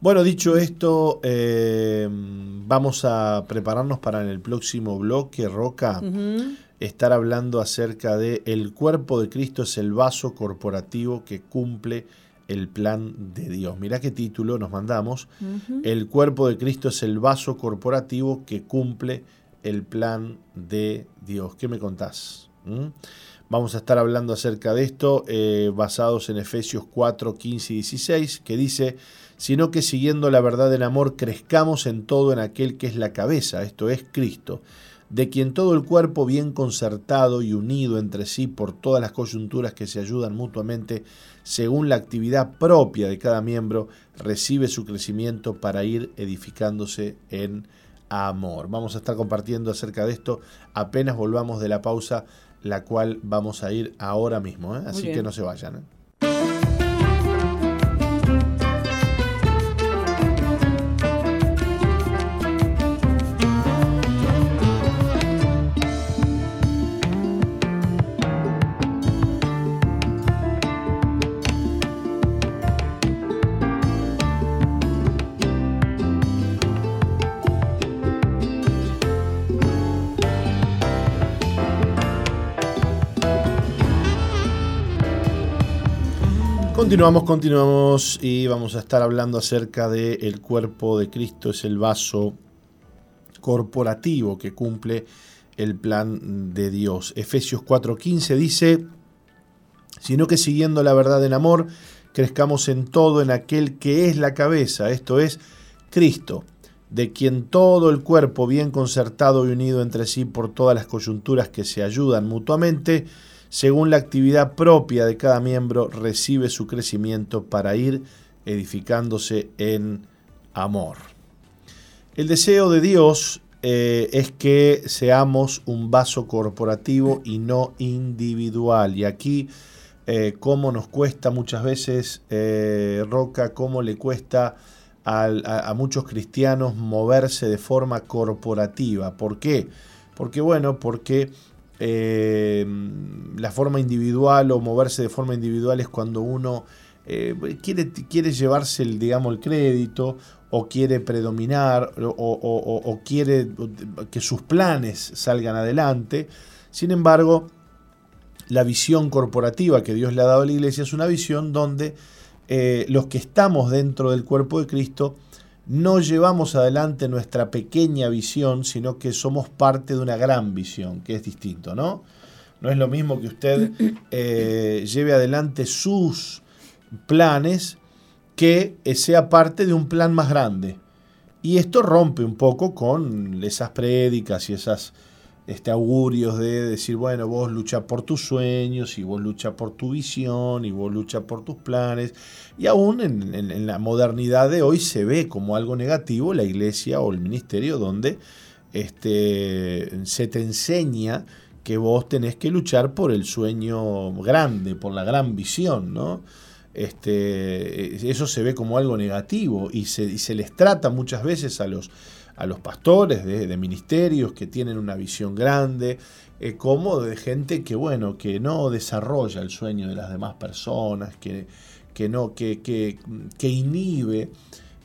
Bueno, dicho esto, eh, vamos a prepararnos para en el próximo bloque, Roca, estar hablando acerca de el cuerpo de Cristo es el vaso corporativo que cumple el plan de Dios. Mirá qué título nos mandamos. El cuerpo de Cristo es el vaso corporativo que cumple el plan de Dios. ¿Qué me contás? ¿Mm? Vamos a estar hablando acerca de esto eh, basados en Efesios 4, 15 y 16, que dice, sino que siguiendo la verdad en amor crezcamos en todo en aquel que es la cabeza, esto es Cristo, de quien todo el cuerpo bien concertado y unido entre sí por todas las coyunturas que se ayudan mutuamente según la actividad propia de cada miembro, recibe su crecimiento para ir edificándose en amor. Vamos a estar compartiendo acerca de esto apenas volvamos de la pausa la cual vamos a ir ahora mismo. ¿eh? Así que no se vayan. ¿eh? Continuamos, continuamos y vamos a estar hablando acerca del el cuerpo de Cristo, es el vaso corporativo que cumple el plan de Dios. Efesios 4:15 dice, sino que siguiendo la verdad en amor, crezcamos en todo en aquel que es la cabeza, esto es Cristo, de quien todo el cuerpo bien concertado y unido entre sí por todas las coyunturas que se ayudan mutuamente, según la actividad propia de cada miembro, recibe su crecimiento para ir edificándose en amor. El deseo de Dios eh, es que seamos un vaso corporativo y no individual. Y aquí, eh, cómo nos cuesta muchas veces, eh, Roca, cómo le cuesta a, muchos cristianos moverse de forma corporativa. ¿Por qué? Porque, bueno, porque la forma individual o moverse de forma individual es cuando uno quiere, quiere llevarse el, digamos, el crédito o quiere predominar o, quiere que sus planes salgan adelante. Sin embargo, la visión corporativa que Dios le ha dado a la iglesia es una visión donde eh, los que estamos dentro del cuerpo de Cristo no llevamos adelante nuestra pequeña visión, sino que somos parte de una gran visión, que es distinto, ¿no? No es lo mismo que usted [COUGHS] eh, lleve adelante sus planes que sea parte de un plan más grande. Y esto rompe un poco con esas prédicas y esas este, augurios de decir, bueno, vos lucha por tus sueños y vos lucha por tu visión y vos lucha por tus planes. Y aún en, la modernidad de hoy se ve como algo negativo la iglesia o el ministerio donde este, se te enseña que vos tenés que luchar por el sueño grande, por la gran visión, ¿no? este, eso se ve como algo negativo y se, les trata muchas veces a los, a los pastores de, ministerios que tienen una visión grande, eh, como de gente que, bueno, que no desarrolla el sueño de las demás personas, que, que no, que, que, que inhibe,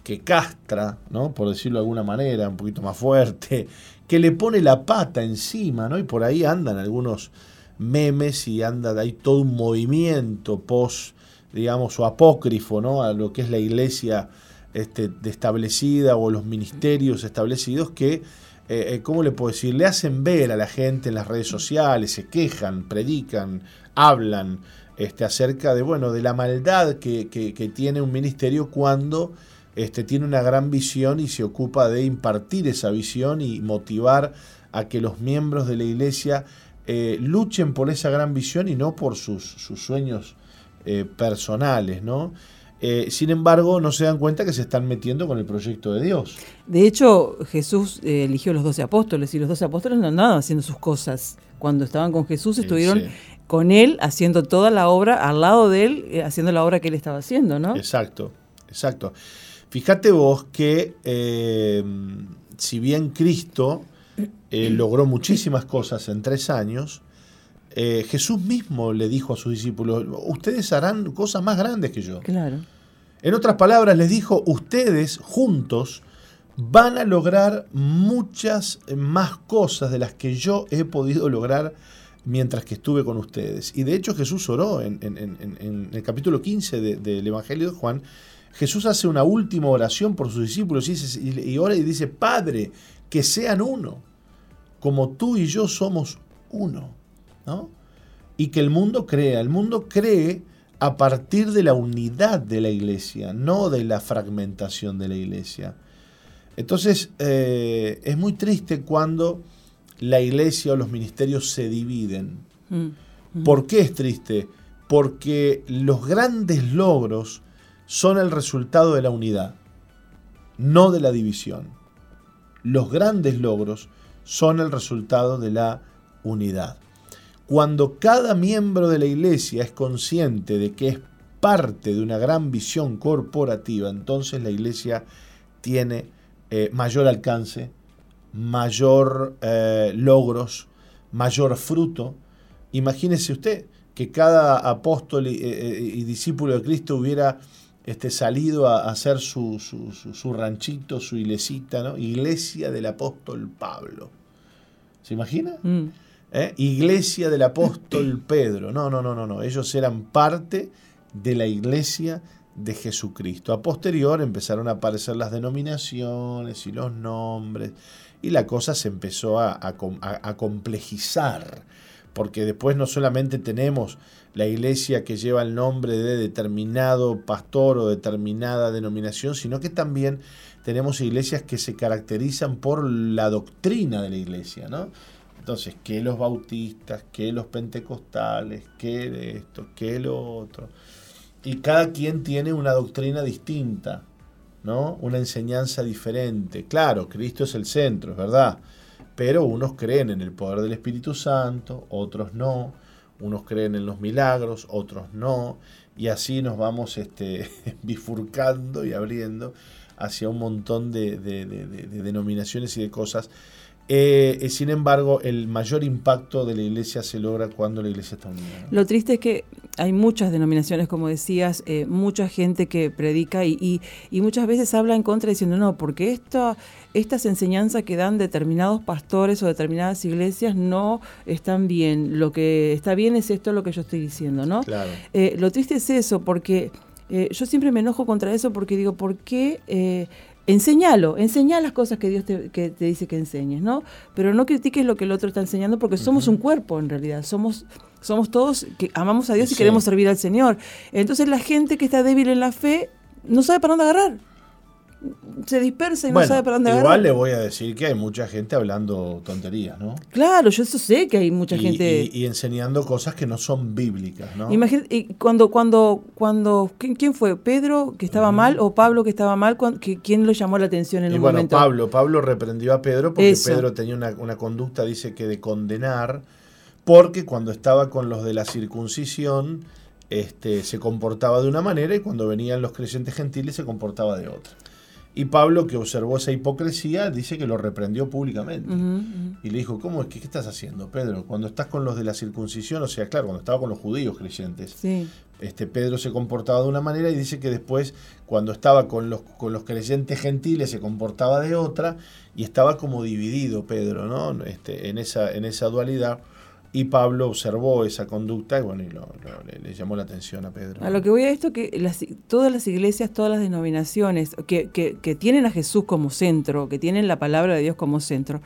que castra, ¿no? por decirlo de alguna manera, un poquito más fuerte, que le pone la pata encima, ¿no? Y por ahí andan algunos memes y anda ahí todo un movimiento post digamos, o apócrifo, ¿no? A lo que es la iglesia este, establecida o los ministerios establecidos que, eh, eh, ¿cómo le puedo decir? Le hacen ver a la gente en las redes sociales, se quejan, predican, hablan este, acerca de, bueno, de la maldad que, tiene un ministerio cuando este, tiene una gran visión y se ocupa de impartir esa visión y motivar a que los miembros de la iglesia eh, luchen por esa gran visión y no por sus, sus sueños personales, ¿no? Eh, sin embargo, no se dan cuenta que se están metiendo con el proyecto de Dios. De hecho, Jesús eh, eligió los doce apóstoles y los doce apóstoles no andaban haciendo sus cosas. Cuando estaban con Jesús, estuvieron con él haciendo toda la obra, al lado de él, haciendo la obra que él estaba haciendo, ¿no? Exacto, exacto. Fíjate vos que si bien Cristo logró muchísimas cosas en tres años, eh, Jesús mismo le dijo a sus discípulos, ustedes harán cosas más grandes que yo. Claro. En otras palabras, les dijo, ustedes juntos van a lograr muchas más cosas de las que yo he podido lograr mientras que estuve con ustedes. Y de hecho Jesús oró en, el capítulo 15 del Evangelio de Juan. Jesús hace una última oración por sus discípulos y, ora y dice, Padre, que sean uno, como tú y yo somos uno. Y que el mundo crea. El mundo cree a partir de la unidad de la iglesia, no de la fragmentación de la iglesia. Entonces, eh, es muy triste cuando la iglesia o los ministerios se dividen. Mm, mm. ¿Por qué es triste? Porque los grandes logros son el resultado de la unidad, no de la división. Los grandes logros son el resultado de la unidad. Cuando cada miembro de la iglesia es consciente de que es parte de una gran visión corporativa, entonces la iglesia tiene eh, mayor alcance, mayor eh, logros, mayor fruto. Imagínese usted que cada apóstol y, eh, discípulo de Cristo hubiera este, salido a, hacer su, ranchito, su iglesita, ¿no? Iglesia del apóstol Pablo. ¿Se imagina? Mm. ¿Eh? iglesia del apóstol Pedro. No, no, no, no, no. Ellos eran parte de la iglesia de Jesucristo. A posterior empezaron a aparecer las denominaciones y los nombres y la cosa se empezó a, a complejizar, porque después no solamente tenemos la iglesia que lleva el nombre de determinado pastor o determinada denominación, sino que también tenemos iglesias que se caracterizan por la doctrina de la iglesia, ¿no? Entonces, que los bautistas, que los pentecostales, que esto, que lo otro. Y cada quien tiene una doctrina distinta, ¿no? Una enseñanza diferente. Claro, Cristo es el centro, es verdad. Pero unos creen en el poder del Espíritu Santo, otros no unos creen en los milagros, otros no, y así nos vamos este, [LAUGHS] bifurcando y abriendo hacia un montón de, denominaciones y de cosas. Eh, eh, sin embargo, el mayor impacto de la iglesia se logra cuando la iglesia está unida. Lo triste es que hay muchas denominaciones, como decías, eh, mucha gente que predica y, y, muchas veces habla en contra diciendo, no, porque estas enseñanzas que dan determinados pastores o determinadas iglesias no están bien. Lo que está bien es esto lo que yo estoy diciendo, ¿no? Claro. Eh, lo triste es eso, porque eh, yo siempre me enojo contra eso porque digo, ¿por qué? Eh, enseñalo, enseña las cosas que Dios te, que te, dice que enseñes, ¿no? Pero no critiques lo que el otro está enseñando porque somos un cuerpo en realidad, somos, somos todos que amamos a Dios y queremos servir al Señor. Entonces la gente que está débil en la fe no sabe para dónde agarrar se dispersa y no sabe para dónde igual Igual le voy a decir que hay mucha gente hablando tonterías, ¿no? Claro, yo eso sé que hay mucha gente. Y, enseñando cosas que no son bíblicas, ¿no? Imagínate, y cuando, cuando, cuando, ¿quién fue? ¿Pedro que estaba mal o Pablo que estaba mal? ¿Quién lo llamó la atención en y un bueno, momento? Pablo, Pablo reprendió a Pedro porque Pedro tenía una, una conducta, dice que de condenar, porque cuando estaba con los de la circuncisión, este, se comportaba de una manera y cuando venían los creyentes gentiles se comportaba de otra. Y Pablo, que observó esa hipocresía, dice que lo reprendió públicamente. Y le dijo, ¿cómo es que qué estás haciendo, Pedro? Cuando estás con los de la circuncisión, o sea, claro, cuando estaba con los judíos creyentes, este, Pedro se comportaba de una manera y dice que después, cuando estaba con los, con los creyentes gentiles, se comportaba de otra y estaba como dividido Pedro, ¿no? Este, en, esa, en esa dualidad. Y Pablo observó esa conducta y bueno, y le, llamó la atención a Pedro. A lo que voy a esto, que las, todas las iglesias, todas las denominaciones que, que, tienen a Jesús como centro, que tienen la palabra de Dios como centro,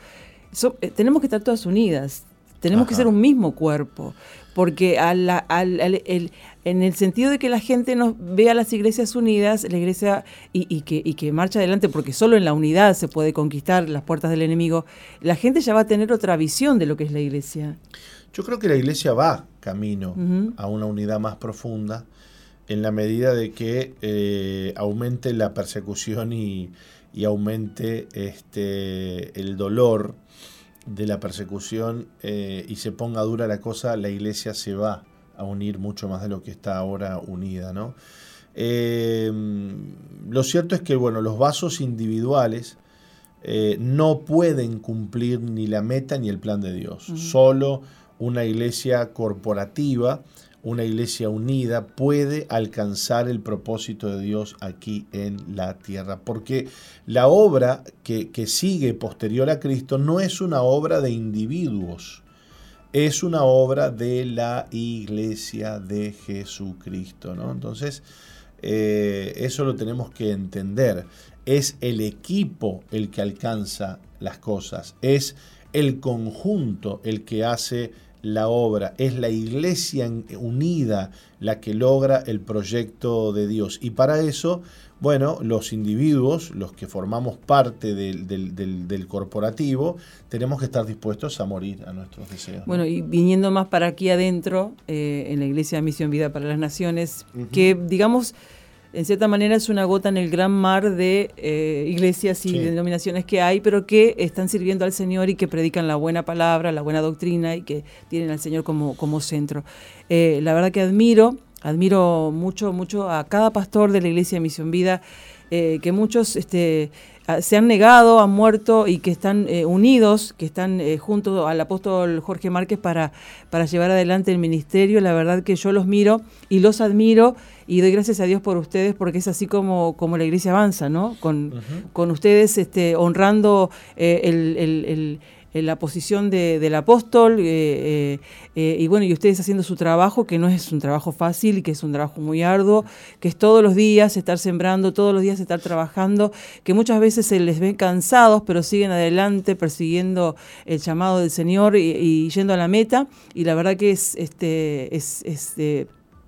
eh, tenemos que estar todas unidas, tenemos que ser un mismo cuerpo, porque al, el, en el sentido de que la gente nos vea las iglesias unidas, la iglesia y, y, que, y que marcha adelante, porque solo en la unidad se puede conquistar las puertas del enemigo, la gente ya va a tener otra visión de lo que es la iglesia. Yo creo que la iglesia va camino a una unidad más profunda en la medida de que eh, aumente la persecución y, aumente este, el dolor de la persecución eh, y se ponga dura la cosa, la iglesia se va a unir mucho más de lo que está ahora unida. ¿no? Eh, lo cierto es que bueno, los vasos individuales no pueden cumplir ni la meta ni el plan de Dios. Solo una iglesia corporativa, una iglesia unida puede alcanzar el propósito de Dios aquí en la tierra. Porque la obra que, sigue posterior a Cristo no es una obra de individuos, es una obra de la iglesia de Jesucristo. ¿no? Entonces, eh, eso lo tenemos que entender. Es el equipo el que alcanza las cosas, es el conjunto el que hace la obra, es la iglesia unida la que logra el proyecto de Dios. Y para eso, bueno, los individuos, los que formamos parte del, corporativo, tenemos que estar dispuestos a morir a nuestros deseos. Bueno, y viniendo más para aquí adentro, eh, en la Iglesia de Misión Vida para las Naciones, que digamos en cierta manera es una gota en el gran mar de eh, iglesias y denominaciones que hay, pero que están sirviendo al Señor y que predican la buena palabra, la buena doctrina y que tienen al Señor como, como centro. Eh, la verdad que admiro, admiro mucho, mucho a cada pastor de la Iglesia de Misión Vida, eh, que muchos este, se han negado, han muerto y que están unidos, que están junto al apóstol Jorge Márquez para, para llevar adelante el ministerio. La verdad que yo los miro y los admiro y doy gracias a Dios por ustedes porque es así como, como la iglesia avanza, ¿no? Con, con ustedes este, honrando eh, el, la posición del apóstol eh, eh, y bueno, y ustedes haciendo su trabajo, que no es un trabajo fácil que es un trabajo muy arduo, que es todos los días estar sembrando, todos los días estar trabajando, que muchas veces se les ven cansados, pero siguen adelante persiguiendo el llamado del Señor y, yendo a la meta. Y la verdad que es, este, es,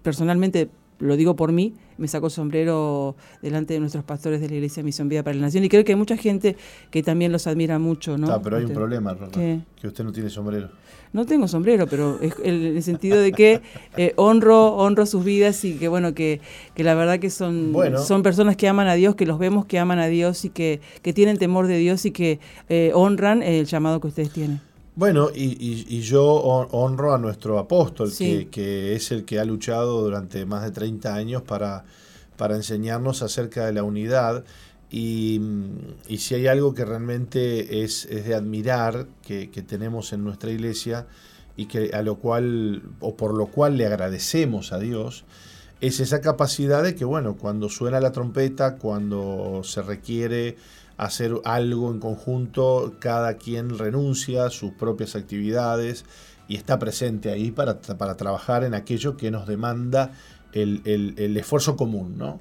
personalmente, lo digo por mí, me saco sombrero delante de nuestros pastores de la Iglesia Misión Vida para la Nación y creo que hay mucha gente que también los admira mucho, ¿no? pero hay un problema, Rosa, que usted no tiene sombrero. No tengo sombrero, pero es en el sentido de que eh, honro, honro sus vidas y que bueno, que, que la verdad que son, son personas que aman a Dios, que los vemos que aman a Dios y que, que tienen temor de Dios y que eh, honran el llamado que ustedes tienen. Bueno, y, yo honro a nuestro apóstol, que, es el que ha luchado durante más de 30 años para, para enseñarnos acerca de la unidad. Y, si hay algo que realmente es, de admirar que, tenemos en nuestra iglesia y que a lo cual o por lo cual le agradecemos a Dios es esa capacidad de que bueno cuando suena la trompeta cuando se requiere hacer algo en conjunto, cada quien renuncia a sus propias actividades y está presente ahí para, para trabajar en aquello que nos demanda el, esfuerzo común. ¿no?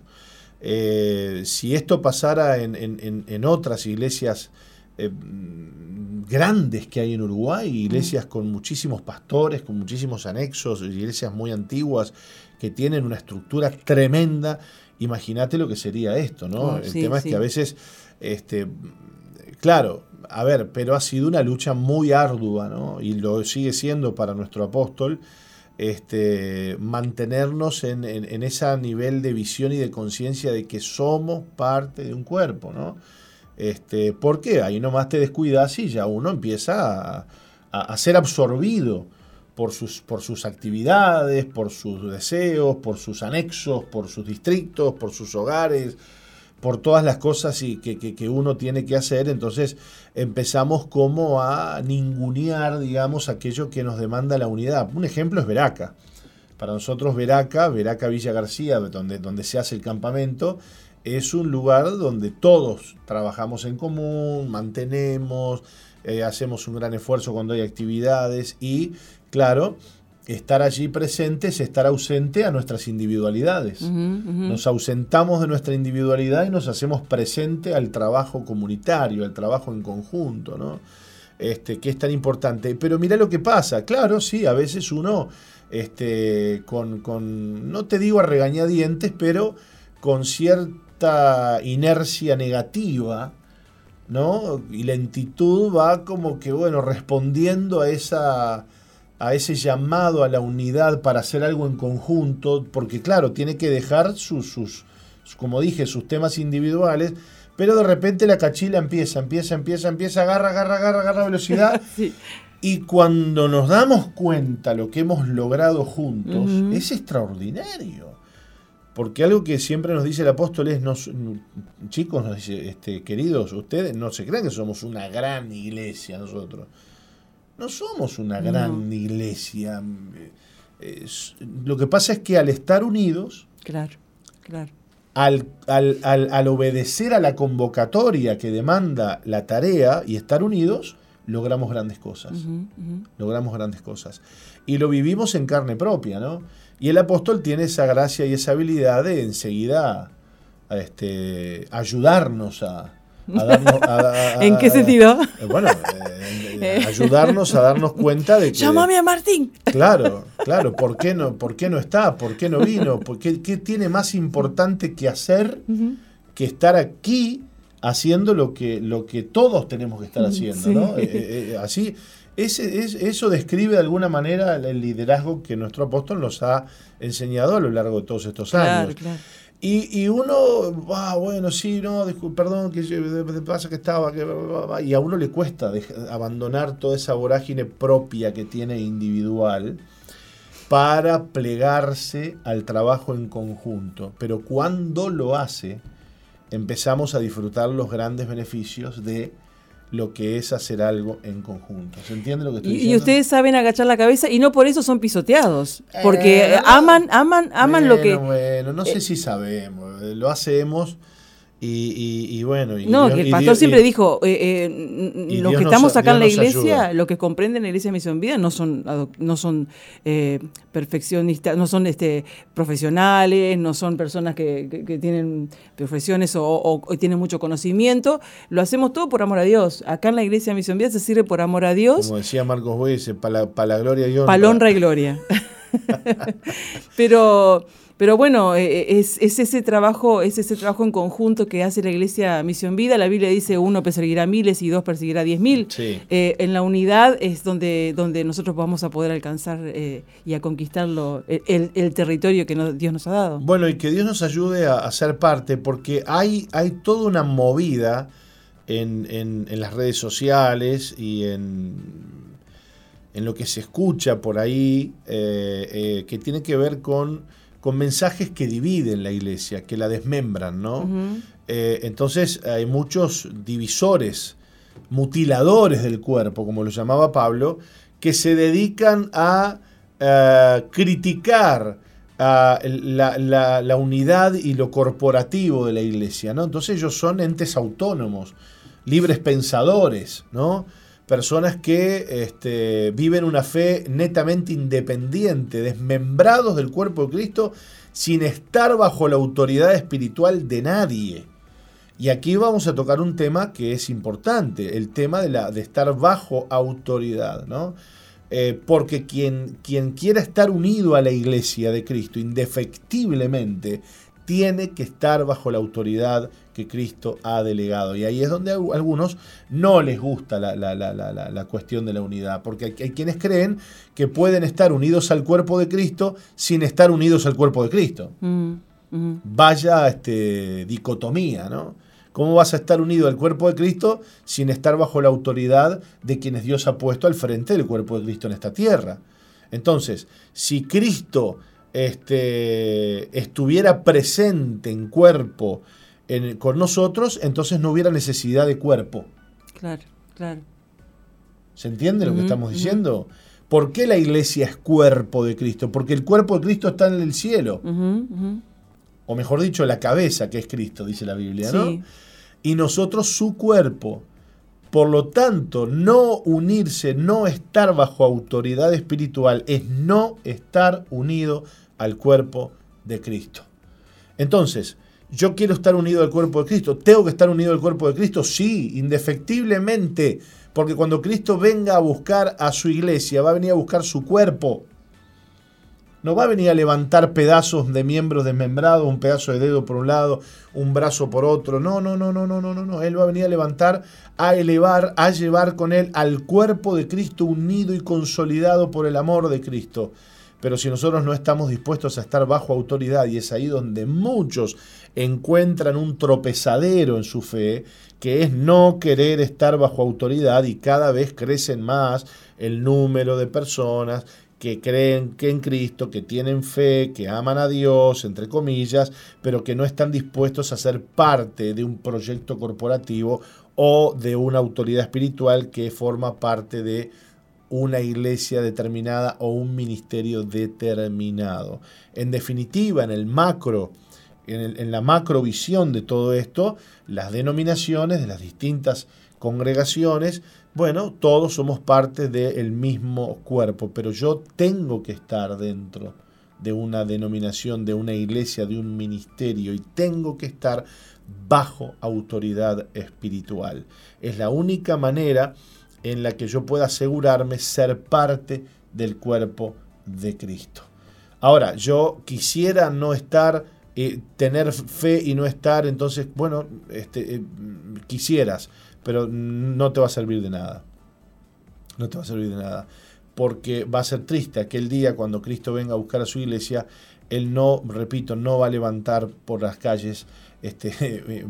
Eh, si esto pasara en, otras iglesias eh, grandes que hay en Uruguay, iglesias con muchísimos pastores, con muchísimos anexos, iglesias muy antiguas que tienen una estructura tremenda, imagínate lo que sería esto, ¿no? Oh, el tema es que a veces este, claro, a ver, pero ha sido una lucha muy ardua, ¿no? Y lo sigue siendo para nuestro apóstol, este, mantenernos en, ese nivel de visión y de conciencia de que somos parte de un cuerpo, ¿no? Este, ¿Por qué? Ahí nomás te descuidas y ya uno empieza a, ser absorbido por sus, por sus actividades, por sus deseos, por sus anexos, por sus distritos, por sus hogares, por todas las cosas y que, uno tiene que hacer, entonces empezamos como a ningunear, digamos, aquello que nos demanda la unidad. Un ejemplo es Veraca. Para nosotros Veraca, Veraca Villa García, donde, donde se hace el campamento, es un lugar donde todos trabajamos en común, mantenemos, eh, hacemos un gran esfuerzo cuando hay actividades y, claro, estar allí presente es estar ausente a nuestras individualidades. Nos ausentamos de nuestra individualidad y nos hacemos presente al trabajo comunitario, al trabajo en conjunto, ¿no? Este, que es tan importante. Pero mira lo que pasa, claro, sí, a veces uno, este, con, con, no te digo a regañadientes, pero con cierta inercia negativa, ¿no? Y lentitud va como que, bueno, respondiendo a esa a ese llamado a la unidad para hacer algo en conjunto, porque claro, tiene que dejar sus, sus, como dije, sus temas individuales, pero de repente la cachila empieza, empieza, empieza, empieza, agarra, agarra, agarra, agarra velocidad. [LAUGHS] Y cuando nos damos cuenta lo que hemos logrado juntos, es extraordinario. Porque algo que siempre nos dice el apóstol es, nos, chicos, nos dice, este, queridos, ustedes no se crean que somos una gran iglesia nosotros no somos una gran iglesia. lo que pasa es que al estar unidos, claro, claro. Al, al, obedecer a la convocatoria que demanda la tarea y estar unidos, logramos grandes cosas. Logramos grandes cosas. Y lo vivimos en carne propia, ¿no? Y el apóstol tiene esa gracia y esa habilidad de enseguida este, ayudarnos a, ¿En qué sentido? Eh, bueno, eh, eh, ayudarnos a darnos cuenta de que... Llámame a Martín. Claro, claro, ¿por qué no, por qué no está? ¿Por qué no vino? ¿Por qué, tiene más importante que hacer que estar aquí haciendo lo que, lo que todos tenemos que estar haciendo? ¿no? así, ese, eso describe de alguna manera el liderazgo que nuestro apóstol nos ha enseñado a lo largo de todos estos años. Claro. Y, uno, ah, bueno, sí, no, perdón, que pasa que estaba, que, y a uno le cuesta abandonar toda esa vorágine propia que tiene individual para plegarse al trabajo en conjunto. Pero cuando lo hace, empezamos a disfrutar los grandes beneficios de lo que es hacer algo en conjunto. ¿Se entiende lo que estoy y, diciendo? Y ustedes saben agachar la cabeza y no por eso son pisoteados, porque eh, aman, aman, aman lo que... Bueno, no sé si sabemos, lo hacemos Y, bueno. no, que el pastor siempre dijo: eh, eh, los que estamos acá en la iglesia, lo que comprenden la iglesia de Misión Vida, no son, no son eh, perfeccionistas, no son este, profesionales, no son personas que, tienen profesiones o, tienen mucho conocimiento. Lo hacemos todo por amor a Dios. Acá en la iglesia de Misión Vida se sirve por amor a Dios. Como decía Marcos Boyes, para la, la, gloria y honra. Para honra y gloria. [LAUGHS] [LAUGHS] Pero pero bueno, eh, eh, es, ese trabajo, es ese trabajo en conjunto que hace la Iglesia Misión Vida. La Biblia dice uno perseguirá miles y dos perseguirá diez mil. Eh, en la unidad es donde, donde nosotros vamos a poder alcanzar y a conquistarlo, el, territorio que Dios nos ha dado. Bueno, y que Dios nos ayude a, ser parte, porque hay, hay toda una movida en, en, las redes sociales y en, en lo que se escucha por ahí, que tiene que ver con con mensajes que dividen la iglesia, que la desmembran, ¿no? Eh, entonces hay muchos divisores, mutiladores del cuerpo, como lo llamaba Pablo, que se dedican a eh, criticar la, la, unidad y lo corporativo de la iglesia, ¿no? Entonces ellos son entes autónomos, libres pensadores, ¿no? Personas que este, viven una fe netamente independiente, desmembrados del cuerpo de Cristo, sin estar bajo la autoridad espiritual de nadie. Y aquí vamos a tocar un tema que es importante, el tema de, la, de estar bajo autoridad, ¿no? Eh, porque quien, quien quiera estar unido a la iglesia de Cristo indefectiblemente tiene que estar bajo la autoridad que Cristo ha delegado. Y ahí es donde a algunos no les gusta la, cuestión de la unidad, porque hay, quienes creen que pueden estar unidos al cuerpo de Cristo sin estar unidos al cuerpo de Cristo. Mm, mm. Vaya este, dicotomía, ¿no? ¿Cómo vas a estar unido al cuerpo de Cristo sin estar bajo la autoridad de quienes Dios ha puesto al frente del cuerpo de Cristo en esta tierra? Entonces, si Cristo este, estuviera presente en cuerpo con nosotros, entonces no hubiera necesidad de cuerpo. Claro, claro. ¿Se entiende lo que estamos diciendo? ¿Por qué la iglesia es cuerpo de Cristo? Porque el cuerpo de Cristo está en el cielo. O mejor dicho, la cabeza que es Cristo, dice la Biblia, ¿no? Y nosotros su cuerpo. Por lo tanto, no unirse, no estar bajo autoridad espiritual, es no estar unido al cuerpo de Cristo. Entonces, yo quiero estar unido al cuerpo de Cristo. ¿Tengo que estar unido al cuerpo de Cristo? Sí, indefectiblemente. Porque cuando Cristo venga a buscar a su iglesia, va a venir a buscar su cuerpo. No va a venir a levantar pedazos de miembros desmembrados, un pedazo de dedo por un lado, un brazo por otro. No, no, no, no, no, no, no, no. Él va a venir a levantar, a elevar, a llevar con él al cuerpo de Cristo unido y consolidado por el amor de Cristo. Pero si nosotros no estamos dispuestos a estar bajo autoridad, y es ahí donde muchos encuentran un tropezadero en su fe, que es no querer estar bajo autoridad y cada vez crecen más el número de personas que creen que en Cristo, que tienen fe, que aman a Dios, entre comillas, pero que no están dispuestos a ser parte de un proyecto corporativo o de una autoridad espiritual que forma parte de una iglesia determinada o un ministerio determinado. En definitiva, en el macro, en, la macrovisión de todo esto, las denominaciones de las distintas congregaciones, bueno, todos somos parte del mismo cuerpo, pero yo tengo que estar dentro de una denominación, de una iglesia, de un ministerio y tengo que estar bajo autoridad espiritual. Es la única manera en la que yo pueda asegurarme ser parte del cuerpo de Cristo. Ahora, yo quisiera no estar, eh, tener fe y no estar, entonces, bueno, este, eh, quisieras, pero no te va a servir de nada. No te va a servir de nada. Porque va a ser triste aquel día cuando Cristo venga a buscar a su iglesia, Él no, repito, no va a levantar por las calles este, [LAUGHS] eh,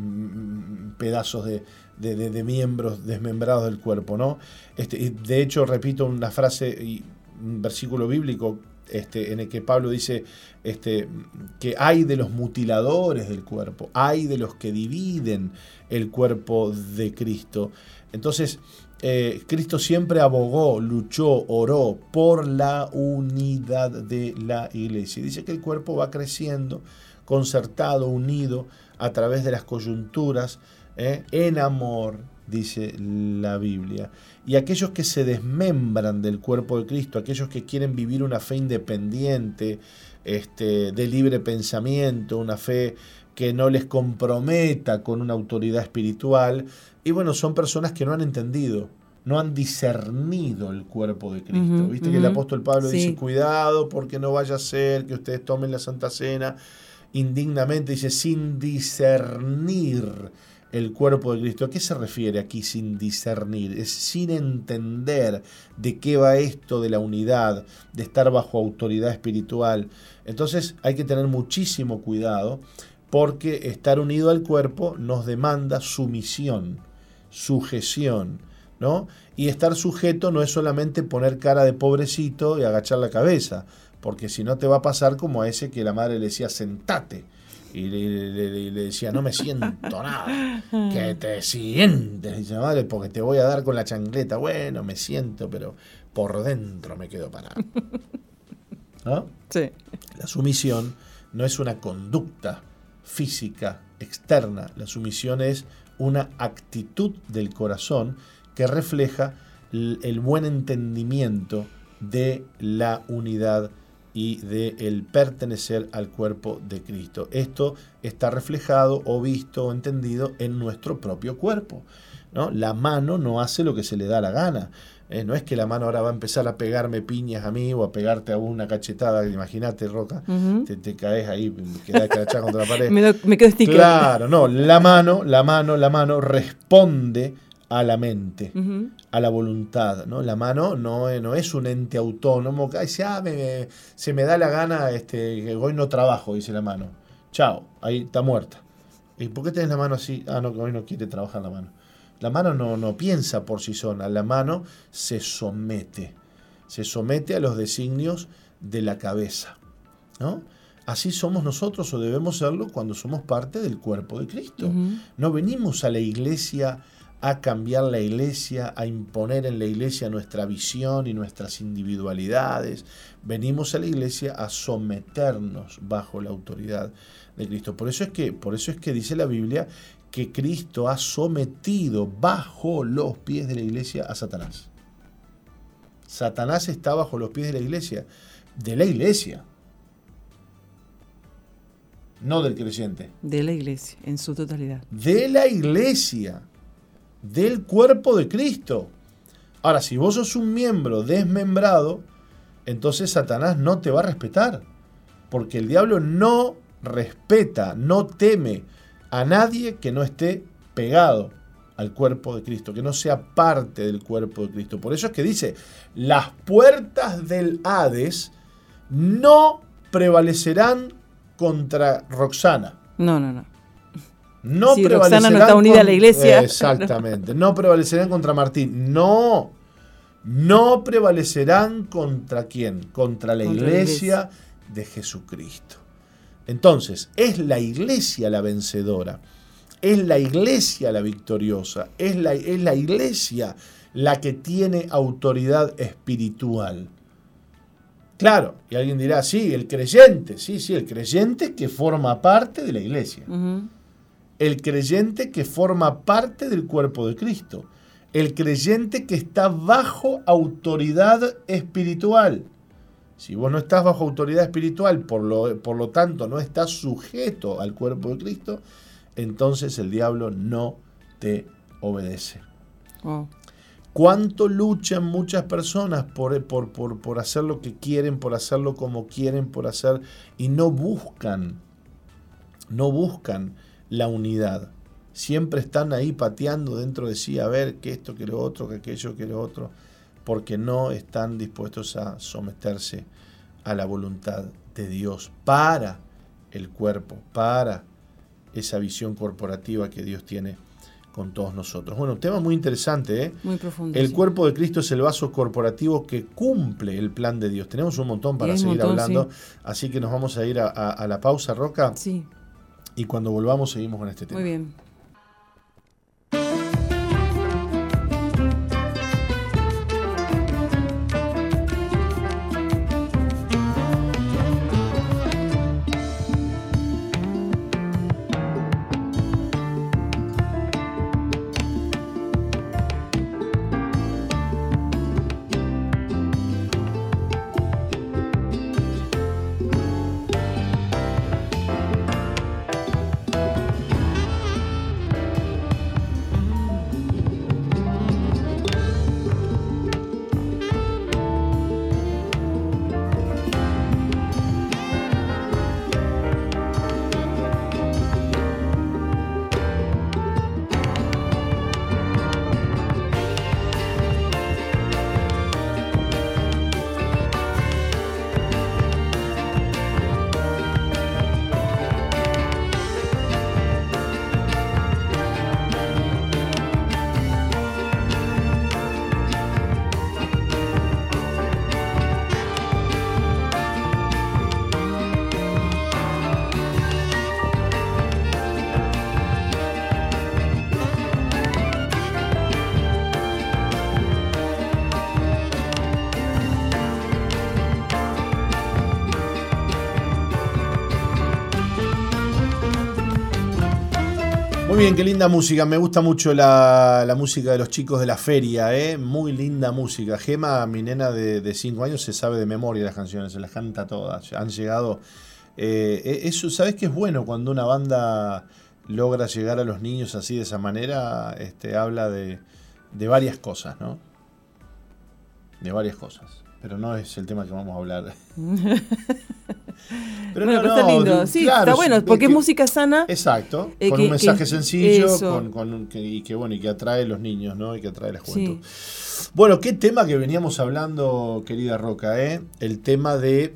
pedazos de, de, miembros desmembrados del cuerpo, ¿no? Este, de hecho, repito una frase un versículo bíblico este, en el que Pablo dice este, que hay de los mutiladores del cuerpo, hay de los que dividen el cuerpo de Cristo. Entonces, eh, Cristo siempre abogó, luchó, oró por la unidad de la iglesia. Dice que el cuerpo va creciendo, concertado, unido a través de las coyunturas, ¿eh? en amor, dice la Biblia. Y aquellos que se desmembran del cuerpo de Cristo, aquellos que quieren vivir una fe independiente, este, de libre pensamiento, una fe que no les comprometa con una autoridad espiritual, y bueno, son personas que no han entendido, no han discernido el cuerpo de Cristo. Viste que el apóstol Pablo dice, cuidado porque no vaya a ser que ustedes tomen la Santa Cena indignamente, dice, sin discernir el cuerpo de Cristo. ¿A qué se refiere aquí sin discernir? Es sin entender de qué va esto de la unidad, de estar bajo autoridad espiritual. Entonces hay que tener muchísimo cuidado porque estar unido al cuerpo nos demanda sumisión sujeción, ¿no? Y estar sujeto no es solamente poner cara de pobrecito y agachar la cabeza, porque si no te va a pasar como a ese que la madre le decía sentate. Y le, decía, no me siento nada, que te sientes, dice madre, porque te voy a dar con la chancleta. Bueno, me siento, pero por dentro me quedo parado. [LAUGHS] ¿No? Sí. La sumisión no es una conducta física externa, la sumisión es una actitud del corazón que refleja el buen entendimiento de la unidad y de el pertenecer al cuerpo de Cristo. Esto está reflejado o visto o entendido en nuestro propio cuerpo. ¿no? La mano no hace lo que se le da la gana. ¿eh? no es que la mano ahora va a empezar a pegarme piñas a mí o a pegarte a una cachetada. Imagínate, Roca, te, caes ahí, quedas cachada contra la pared. [LAUGHS] me, quedo Claro, no, la mano, la mano, la mano responde a la mente, a la voluntad. ¿no? La mano no, no es un ente autónomo que dice, ah, se me da la gana, este, que hoy no trabajo, dice la mano. Chao, ahí está muerta. ¿Y por qué tenés la mano así? Ah, no, que hoy no quiere trabajar la mano. La mano no, no piensa por sí sola, la mano se somete, se somete a los designios de la cabeza. ¿no? Así somos nosotros o debemos serlo cuando somos parte del cuerpo de Cristo. No venimos a la iglesia a cambiar la iglesia, a imponer en la iglesia nuestra visión y nuestras individualidades. Venimos a la iglesia a someternos bajo la autoridad de Cristo. Por eso es que, por eso es que dice la Biblia que Cristo ha sometido bajo los pies de la iglesia a Satanás. Satanás está bajo los pies de la iglesia, de la iglesia, no del creyente. De la iglesia, en su totalidad. De la iglesia, del cuerpo de Cristo. Ahora, si vos sos un miembro desmembrado, entonces Satanás no te va a respetar, porque el diablo no respeta, no teme, a nadie que no esté pegado al cuerpo de Cristo, que no sea parte del cuerpo de Cristo. Por eso es que dice, las puertas del Hades no prevalecerán contra Roxana. No, no, no. No si Roxana no está unida a la iglesia. [LAUGHS] Exactamente. No prevalecerán contra Martín. No. No prevalecerán contra quién? Contra la iglesia de Jesucristo. Entonces, es la iglesia la vencedora, es la iglesia la victoriosa, es la, es la iglesia la que tiene autoridad espiritual. Claro, y alguien dirá, sí, el creyente, sí, sí, el creyente que forma parte de la iglesia. El creyente que forma parte del cuerpo de Cristo. El creyente que está bajo autoridad espiritual. Si vos no estás bajo autoridad espiritual, por lo, por lo tanto no estás sujeto al cuerpo de Cristo, entonces el diablo no te obedece. ¿Cuánto luchan muchas personas por, por, por, por, hacer lo que quieren, por hacerlo como quieren, por hacer, y no buscan, no buscan la unidad? Siempre están ahí pateando dentro de sí a ver que esto, que lo otro, que aquello, que lo otro porque no están dispuestos a someterse a la voluntad de Dios para el cuerpo, para esa visión corporativa que Dios tiene con todos nosotros. Bueno, un tema muy interesante. ¿eh? Muy profundo. El cuerpo de Cristo es el vaso corporativo que cumple el plan de Dios. Tenemos un montón para seguir hablando, así que nos vamos a ir a, la pausa, Roca. Sí. Y cuando volvamos seguimos con este tema. Muy bien. Qué linda música. Me gusta mucho la, música de los chicos de la feria, ¿eh? Muy linda música. Gema, mi nena de 5 años, se sabe de memoria las canciones, se las canta todas. Han llegado. Eh, e, eso, ¿sabes qué es bueno cuando una banda logra llegar a los niños así de esa manera? Este, habla de, de varias cosas, ¿no? De varias cosas pero no es el tema que vamos a hablar. [LAUGHS] pero bueno, no, está lindo. Sí, está bueno, porque es, música sana. Exacto, eh, con un mensaje sencillo con, y que bueno y que atrae a los niños, ¿no? Y que atrae a la juventud. Bueno, qué tema que veníamos hablando, querida Roca, ¿eh? El tema de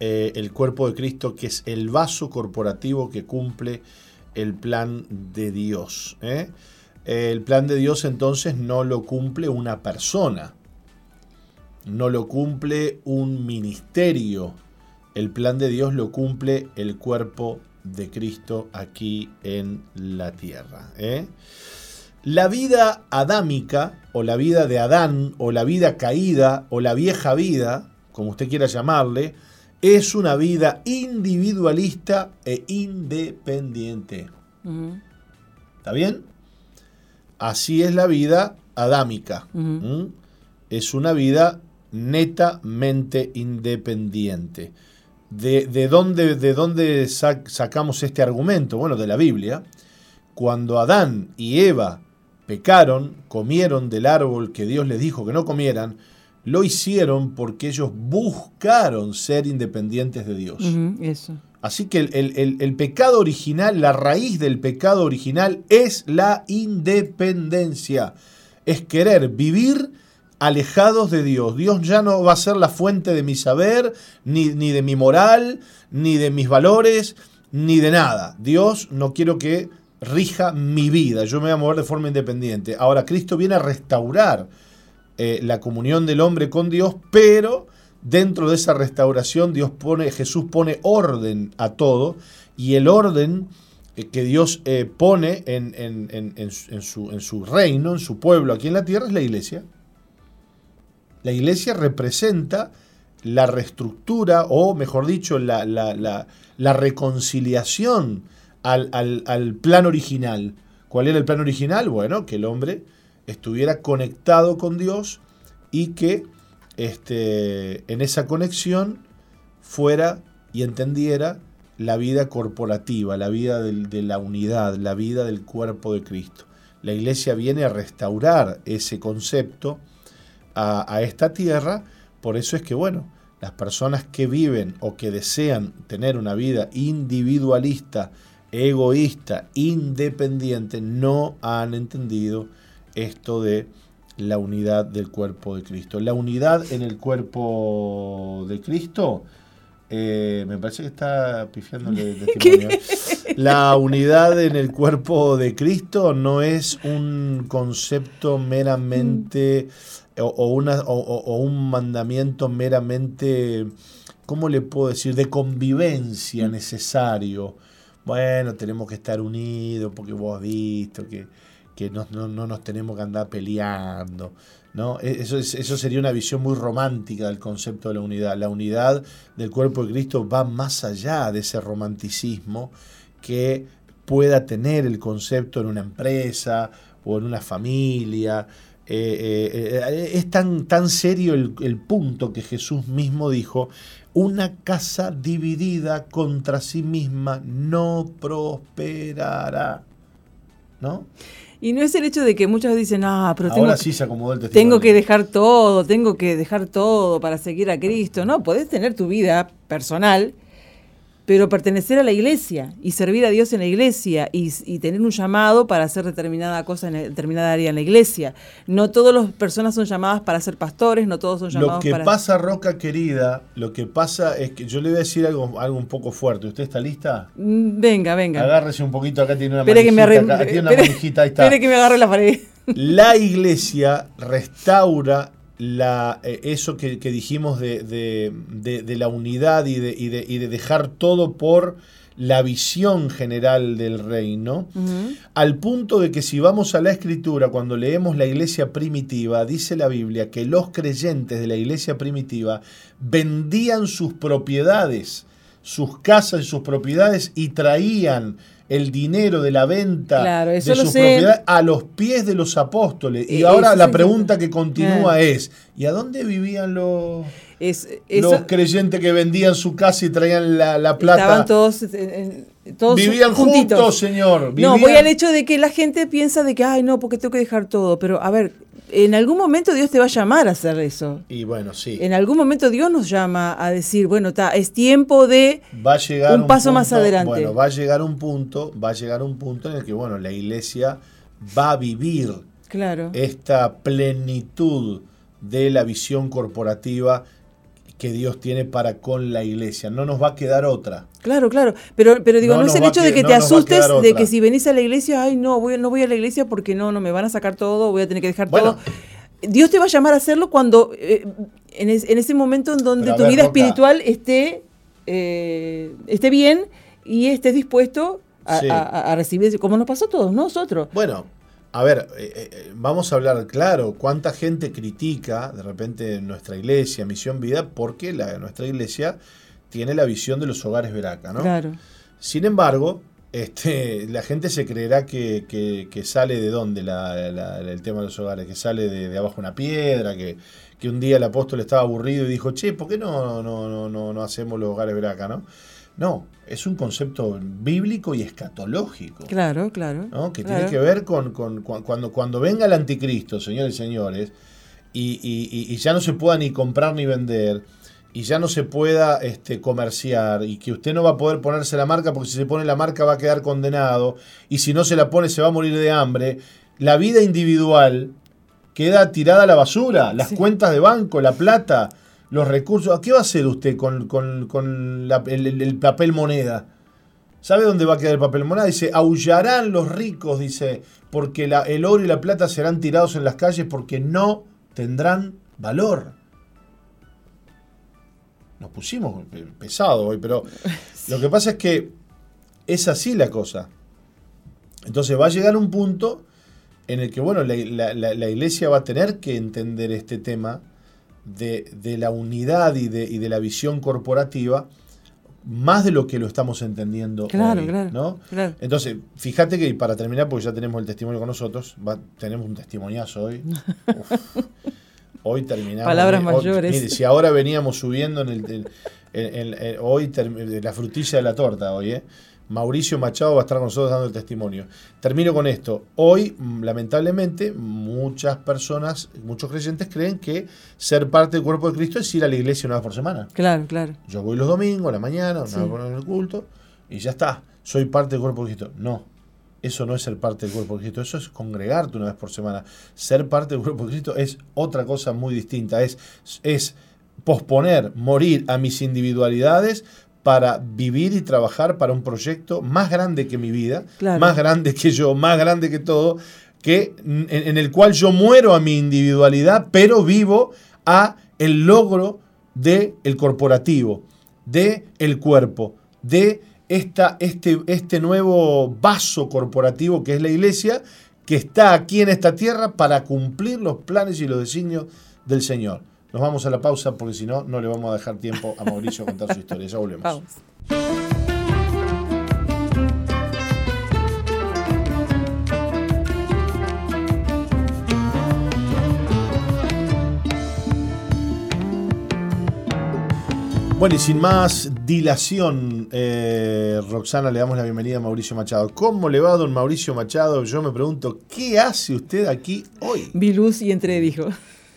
eh, el cuerpo de Cristo, que es el vaso corporativo que cumple el plan de Dios. ¿eh? El plan de Dios entonces no lo cumple una persona no lo cumple un ministerio. El plan de Dios lo cumple el cuerpo de Cristo aquí en la tierra. ¿eh? La vida adámica, o la vida de Adán, o la vida caída, o la vieja vida, como usted quiera llamarle, es una vida individualista e independiente. ¿Está bien? Así es la vida adámica. Es una vida netamente independiente. ¿De, dónde, de dónde sacamos este argumento? Bueno, de la Biblia. Cuando Adán y Eva pecaron, comieron del árbol que Dios les dijo que no comieran, lo hicieron porque ellos buscaron ser independientes de Dios. eso. Así que el, el, pecado original, la raíz del pecado original es la independencia. Es querer vivir alejados de Dios. Dios ya no va a ser la fuente de mi saber, ni, ni, de mi moral, ni de mis valores, ni de nada. Dios no quiero que rija mi vida, yo me voy a mover de forma independiente. Ahora, Cristo viene a restaurar eh, la comunión del hombre con Dios, pero dentro de esa restauración Dios pone, Jesús pone orden a todo, y el orden eh, que Dios eh, pone en, en, su, en su reino, en su pueblo aquí en la tierra, es la iglesia. La iglesia representa la reestructura o, mejor dicho, la, reconciliación al, plan original. ¿Cuál era el plan original? Bueno, que el hombre estuviera conectado con Dios y que este, en esa conexión fuera y entendiera la vida corporativa, la vida de la unidad, la vida del cuerpo de Cristo. La iglesia viene a restaurar ese concepto a, esta tierra. Por eso es que, bueno, las personas que viven o que desean tener una vida individualista, egoísta, independiente, no han entendido esto de la unidad del cuerpo de Cristo. La unidad en el cuerpo de Cristo, eh, me parece que está pifiándole el [LAUGHS] testimonio. La unidad en el cuerpo de Cristo no es un concepto meramente o, una, o, un mandamiento meramente, ¿cómo le puedo decir?, de convivencia necesario. Bueno, tenemos que estar unidos porque vos has visto que, que no, nos tenemos que andar peleando. ¿no? E, eso, eso sería una visión muy romántica del concepto de la unidad. La unidad del cuerpo de Cristo va más allá de ese romanticismo que pueda tener el concepto en una empresa o en una familia eh, eh, eh, es tan, tan serio el, el, punto que Jesús mismo dijo, una casa dividida contra sí misma no prosperará. ¿No? Y no es el hecho de que muchos dicen, ah, pero tengo, sí se acomodó el tengo que dejar todo, tengo que dejar todo para seguir a Cristo. No, podés tener tu vida personal pero pertenecer a la iglesia y servir a Dios en la iglesia y, tener un llamado para hacer determinada cosa en determinada área en la iglesia. No todas las personas son llamadas para ser pastores, no todos son llamados para... Lo que pasa, Roca querida, lo que pasa es que yo le voy a decir algo, algo un poco fuerte. ¿Usted está lista? Mm, venga, venga. Agárrese un poquito, acá tiene una manijita, tiene una manijita, ahí está. Espere que me agarre la pared. La iglesia restaura la, eh, eso que, dijimos de, la unidad y, y de, dejar todo por la visión general del reino, al punto de que si vamos a la escritura, cuando leemos la iglesia primitiva, dice la Biblia que los creyentes de la iglesia primitiva vendían sus propiedades, sus casas y sus propiedades y traían el dinero de la venta Claro, de sé. propiedades a los pies de los apóstoles. Y Eh, ahora la pregunta que continúa Ah. es, ¿y a dónde vivían los, Es, los creyentes que vendían su casa y traían la, la plata? estaban todos, en- todos Vivían juntitos. juntos, señor. No, voy al hecho de que la gente piensa de que, ay, no, porque tengo que dejar todo. Pero, a ver, en algún momento Dios te va a llamar a hacer eso. Y bueno, sí. En algún momento Dios nos llama a decir, bueno, ta, es tiempo de... va a llegar un paso más adelante. Bueno, va a llegar un punto, va a llegar un punto en el que bueno, la iglesia va a vivir Claro. esta plenitud de la visión corporativa que Dios tiene para con la iglesia. No nos va a quedar otra. Claro, claro. Pero, pero digo, No es el hecho de que- no te asustes de que si venís a la iglesia, ay, no, voy, no voy a la iglesia porque no, no me van a sacar todo, voy a tener que dejar Bueno. todo. Dios te va a llamar a hacerlo cuando, eh, en, es- en ese momento en donde tu ver, vida Roca. espiritual esté, eh, esté bien y estés dispuesto a, Sí. a- a recibir, como nos pasó a todos nosotros. Bueno, a ver, eh, eh, vamos a hablar claro. ¿Cuánta gente critica de repente nuestra iglesia, Misión Vida, porque la, nuestra iglesia tiene la visión de los hogares Veraca, ¿no? Claro. Sin embargo, este, [LAUGHS] la gente se creerá que, que- que sale de dónde la- la- el tema de los hogares, que sale de, de abajo una piedra, que, que un día el apóstol estaba aburrido y dijo, che, ¿por qué no, no, no, no, no hacemos los hogares Veraca, no? No, es un concepto bíblico y escatológico. Claro, claro. ¿no? que claro. tiene que ver con, con- cu- cuando, cuando venga el anticristo, señores y señores, y, y- y- y ya no se pueda ni comprar ni vender, y ya no se pueda este, comerciar, y que usted no va a poder ponerse la marca, porque si se pone la marca va a quedar condenado, y si no se la pone se va a morir de hambre, la vida individual queda tirada a la basura, las Sí. cuentas de banco, la plata, los recursos. ¿Qué va a hacer usted con, con- con la- el- el- el papel moneda? ¿Sabe dónde va a quedar el papel moneda? Dice, aullarán los ricos, dice, porque la- el oro y la plata serán tirados en las calles porque no tendrán valor. Nos pusimos pe- pesado hoy, pero [LAUGHS] lo que pasa es que es así la cosa. Entonces va a llegar un punto en el que, bueno, la iglesia va a tener que entender este tema de, de la unidad y de, y de la visión corporativa más de lo que lo estamos entendiendo Claro, hoy, claro. ¿no? Claro. Entonces, fíjate que para terminar, porque ya tenemos el testimonio con nosotros, va- tenemos un testimoniazo hoy. [LAUGHS] Uf. Hoy terminamos. Palabras hoy- mayores. mire, si ahora veníamos subiendo en el, en- en- en- en- hoy term- la frutilla de la torta, hoy, ¿eh? Mauricio Machado va a estar con nosotros dando el testimonio. Termino con esto. Hoy, mm, lamentablemente, muchas personas, muchos creyentes creen que ser parte del cuerpo de Cristo es ir a la iglesia una vez por semana. Claro, claro. Yo voy los domingos, a la mañana, una Sí. vez en el culto, y ya está. Soy parte del cuerpo de Cristo. No, eso no es ser parte del cuerpo de Cristo. Eso es congregarte una vez por semana. Ser parte del cuerpo de Cristo es otra cosa muy distinta. Es, es posponer, morir a mis individualidades para vivir y trabajar para un proyecto más grande que mi vida, Claro. más grande que yo, más grande que todo, que en, en el cual yo muero a mi individualidad, pero vivo a el logro del el corporativo, de el cuerpo, de esta, este, este nuevo vaso corporativo que es la iglesia, que está aquí en esta tierra para cumplir los planes y los designios del Señor. Nos vamos a la pausa porque si no, no le vamos a dejar tiempo a Mauricio a contar su historia. Ya volvemos. Vamos. Bueno, y sin más dilación, eh, Roxana, le damos la bienvenida a Mauricio Machado. ¿Cómo le va, don Mauricio Machado? Yo me pregunto, ¿qué hace usted aquí hoy? Vi luz y entré, dijo.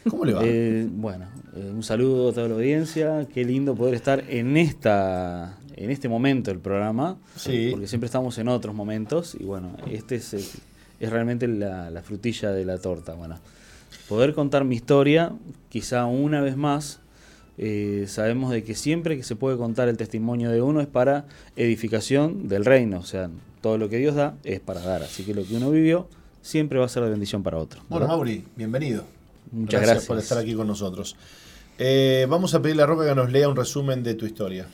¿Cómo le va? Eh, bueno, eh, un saludo a toda la audiencia. Qué lindo poder estar en esta en este momento del programa, Sí. porque siempre estamos en otros momentos y bueno, este es, es realmente la, la frutilla de la torta. Bueno, poder contar mi historia, quizá una vez más. eh, sabemos de que siempre que se puede contar el testimonio de uno es para edificación del reino, o sea, todo lo que Dios da es para dar, así que lo que uno vivió siempre va a ser de bendición para otro. Bueno. Mauri, bienvenido. Muchas gracias. por estar aquí con nosotros. Eh, vamos a pedirle a Roca que nos lea un resumen de tu historia.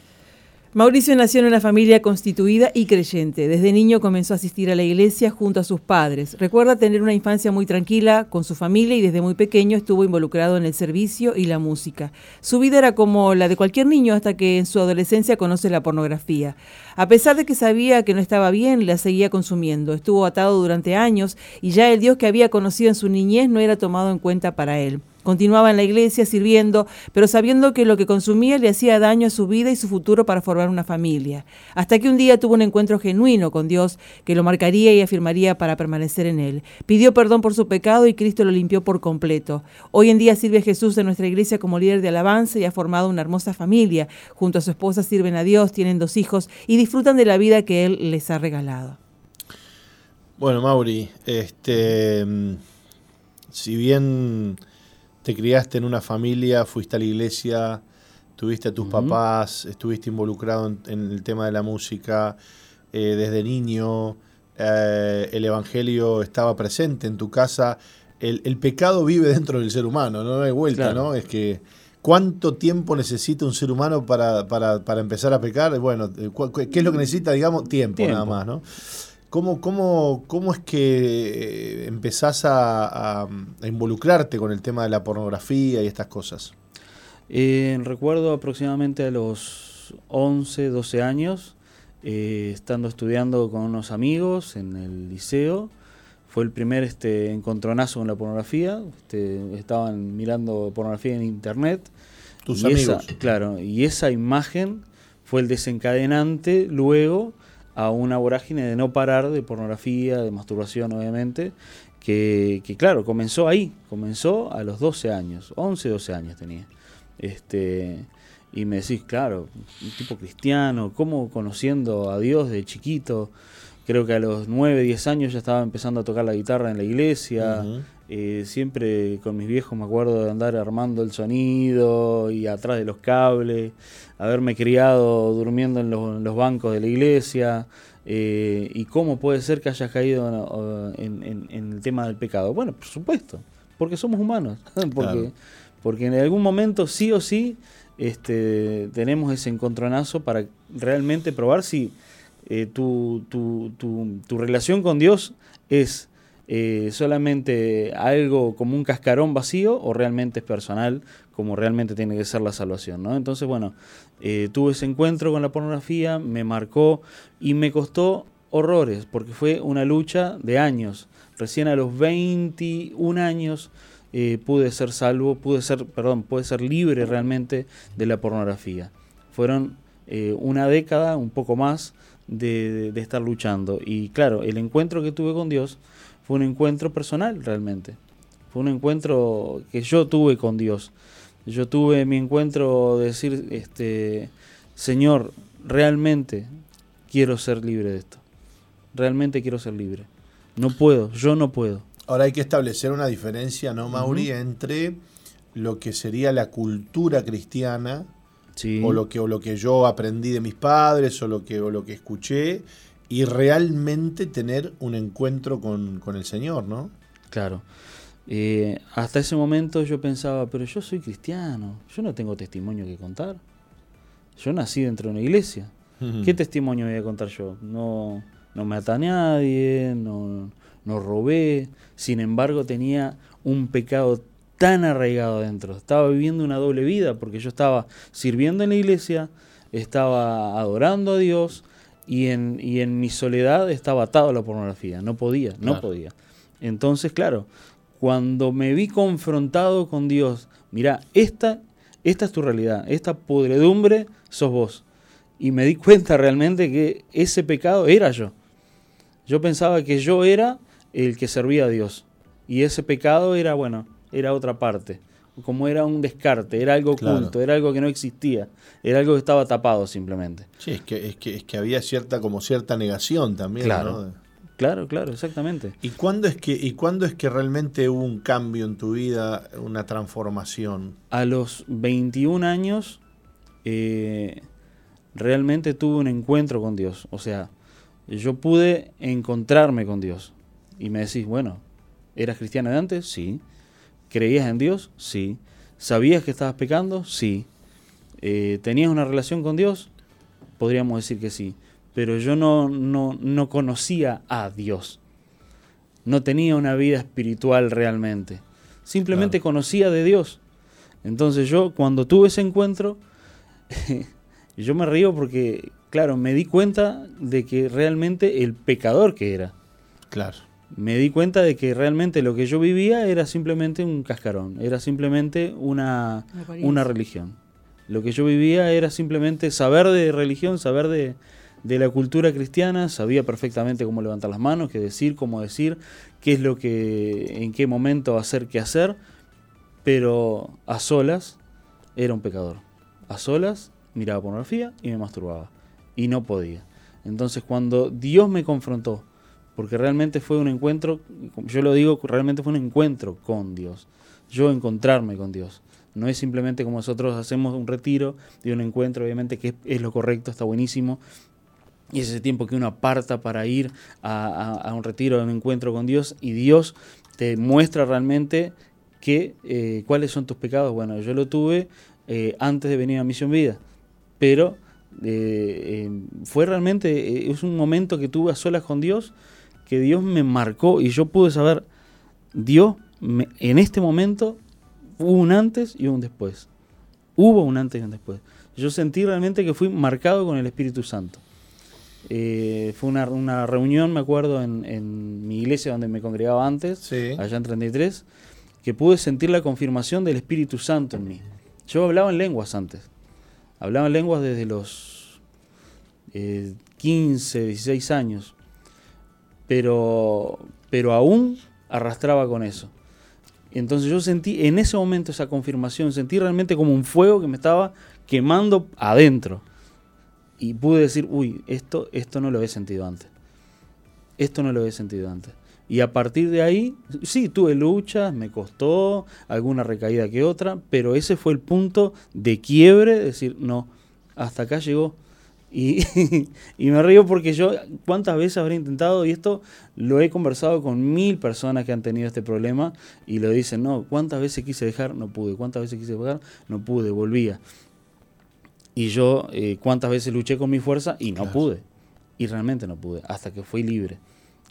Mauricio nació en una familia constituida y creyente. Desde niño comenzó a asistir a la iglesia junto a sus padres. Recuerda tener una infancia muy tranquila con su familia y desde muy pequeño estuvo involucrado en el servicio y la música. Su vida era como la de cualquier niño hasta que en su adolescencia conoce la pornografía. A pesar de que sabía que no estaba bien, la seguía consumiendo. Estuvo atado durante años y ya el Dios que había conocido en su niñez no era tomado en cuenta para él. Continuaba en la iglesia sirviendo, pero sabiendo que lo que consumía le hacía daño a su vida y su futuro para formar una familia. Hasta que un día tuvo un encuentro genuino con Dios que lo marcaría y afirmaría para permanecer en él. Pidió perdón por su pecado y Cristo lo limpió por completo. Hoy en día sirve a Jesús en nuestra iglesia como líder de alabanza y ha formado una hermosa familia. Junto a su esposa sirven a Dios, tienen dos hijos y disfrutan de la vida que Él les ha regalado. Bueno, Mauri, este, mm, si bien te criaste en una familia, fuiste a la iglesia, tuviste a tus papás, estuviste involucrado en, el tema de la música eh, desde niño, eh, el Evangelio estaba presente en tu casa, el, pecado vive dentro del ser humano, no hay vuelta, ¿no? Es que ¿cuánto tiempo necesita un ser humano para, para, empezar a pecar? Bueno, eh, ¿qué es lo que necesita, digamos? Tiempo, nada más, ¿no? ¿Cómo, cómo, cómo es que empezás a, involucrarte con el tema de la pornografía y estas cosas? Eh, recuerdo aproximadamente a los 11, 12 años, eh, estando estudiando con unos amigos en el liceo. Fue el primer este, encontronazo con la pornografía. Este, estaban mirando pornografía en internet. Tus amigos. claro, y esa imagen fue el desencadenante luego a una vorágine de no parar de pornografía, de masturbación obviamente, que, claro, comenzó ahí, comenzó a los 12 años, 11, 12 años tenía. Este, y me decís, claro, un tipo cristiano, ¿cómo conociendo a Dios de chiquito? Creo que a los 9, 10 años ya estaba empezando a tocar la guitarra en la iglesia. Eh, siempre con mis viejos me acuerdo de andar armando el sonido y atrás de los cables, haberme criado durmiendo en los, bancos de la iglesia. Eh, y cómo puede ser que hayas caído en, el tema del pecado. Bueno, por supuesto, porque somos humanos, [LAUGHS] porque, porque en algún momento sí o sí este, tenemos ese encontronazo para realmente probar si eh, tu, tu, tu, relación con Dios es eh, solamente algo como un cascarón vacío o realmente es personal como realmente tiene que ser la salvación. ¿no? Entonces, bueno, eh, tuve ese encuentro con la pornografía, me marcó y me costó horrores porque fue una lucha de años. Recién a los 21 años pude ser salvo, pude ser, perdón, pude ser libre realmente de la pornografía. Fueron una década, un poco más, de, estar luchando. Y claro, el encuentro que tuve con Dios fue un encuentro personal realmente. Fue un encuentro que yo tuve con Dios. Yo tuve mi encuentro de decir, este, Señor, realmente quiero ser libre de esto. Realmente quiero ser libre. No puedo, yo no puedo. Ahora hay que establecer una diferencia, ¿no, Mauri? Entre lo que sería la cultura cristiana o, lo que, o lo que yo aprendí de mis padres o lo que, o lo que escuché y realmente tener un encuentro con, el Señor, ¿no? Claro. Eh, hasta ese momento yo pensaba, pero yo soy cristiano, yo no tengo testimonio que contar. Yo nací dentro de una iglesia. ¿Qué testimonio voy a contar yo? No, no me a nadie, no, no robé. Sin embargo, tenía un pecado tan arraigado adentro. Estaba viviendo una doble vida porque yo estaba sirviendo en la iglesia, estaba adorando a Dios y en, y en mi soledad estaba atado a la pornografía. No podía, no podía. Entonces, claro, cuando me vi confrontado con Dios, mira, esta, esta es tu realidad, esta podredumbre sos vos. Y me di [LAUGHS] cuenta realmente que ese pecado era yo. Yo pensaba que yo era el que servía a Dios. Y ese pecado era, bueno, era otra parte. Como era un descarte, era algo oculto, era algo que no existía, era algo que estaba tapado simplemente. Sí, es que, es que, es que había cierta, como cierta negación también. Claro, claro, claro, exactamente. ¿Y cuándo, es que, ¿Y cuándo es que realmente hubo un cambio en tu vida, una transformación? A los 21 años eh, realmente tuve un encuentro con Dios. O sea, yo pude encontrarme con Dios. Y me decís, bueno, ¿eras cristiano de antes? Sí. ¿Creías en Dios? Sí. ¿Sabías que estabas pecando? Sí. Eh, ¿Tenías una relación con Dios? podríamos decir que sí, pero yo no, no, no conocía a Dios. No tenía una vida espiritual realmente. Simplemente conocía de Dios. Entonces yo cuando tuve ese encuentro, [LAUGHS] yo me río porque, claro, me di cuenta de que realmente el pecador que era. Claro. Me di cuenta de que realmente lo que yo vivía era simplemente un cascarón, era simplemente una, una religión. Lo que yo vivía era simplemente saber de religión, saber de, de la cultura cristiana, sabía perfectamente cómo levantar las manos, qué decir, cómo decir, qué es lo que, en qué momento hacer, qué hacer, pero a solas era un pecador. A solas miraba pornografía y me masturbaba. Y no podía. Entonces cuando Dios me confrontó, porque realmente fue un encuentro, yo lo digo, realmente fue un encuentro con Dios. Yo encontrarme con Dios. No es simplemente como nosotros hacemos un retiro y un encuentro, obviamente que es, lo correcto, está buenísimo, y ese tiempo que uno aparta para ir a, un retiro, a un encuentro con Dios, y Dios te muestra realmente que, eh, cuáles son tus pecados. Bueno, yo lo tuve eh, antes de venir a Misión Vida, pero eh, fue realmente, es un momento que tuve a solas con Dios, que Dios me marcó y yo pude saber, Dios en este momento hubo un antes y un después. Hubo un antes y un después. Yo sentí realmente que fui marcado con el Espíritu Santo. Eh, fue una, una, reunión, me acuerdo, en, en, mi iglesia donde me congregaba antes, allá en 33, que pude sentir la confirmación del Espíritu Santo en mí. Yo hablaba en lenguas antes. Hablaba en lenguas desde los 15, eh, 16 años. Pero, pero aún arrastraba con eso. Entonces yo sentí en ese momento esa confirmación, sentí realmente como un fuego que me estaba quemando adentro y pude decir, uy, esto, esto no lo he sentido antes. Esto no lo he sentido antes. Y a partir de ahí, sí, tuve luchas, me costó alguna recaída que otra, pero ese fue el punto de quiebre, decir, no, hasta acá llegó. Y, [LAUGHS] y, me río porque yo cuántas veces habré intentado, y esto lo he conversado con mil personas que han tenido este problema, y lo dicen, no, cuántas veces quise dejar, no pude, cuántas veces quise dejar, no pude, volvía. Y yo eh, cuántas veces luché con mi fuerza y no pude. Y realmente no pude, hasta que fui libre.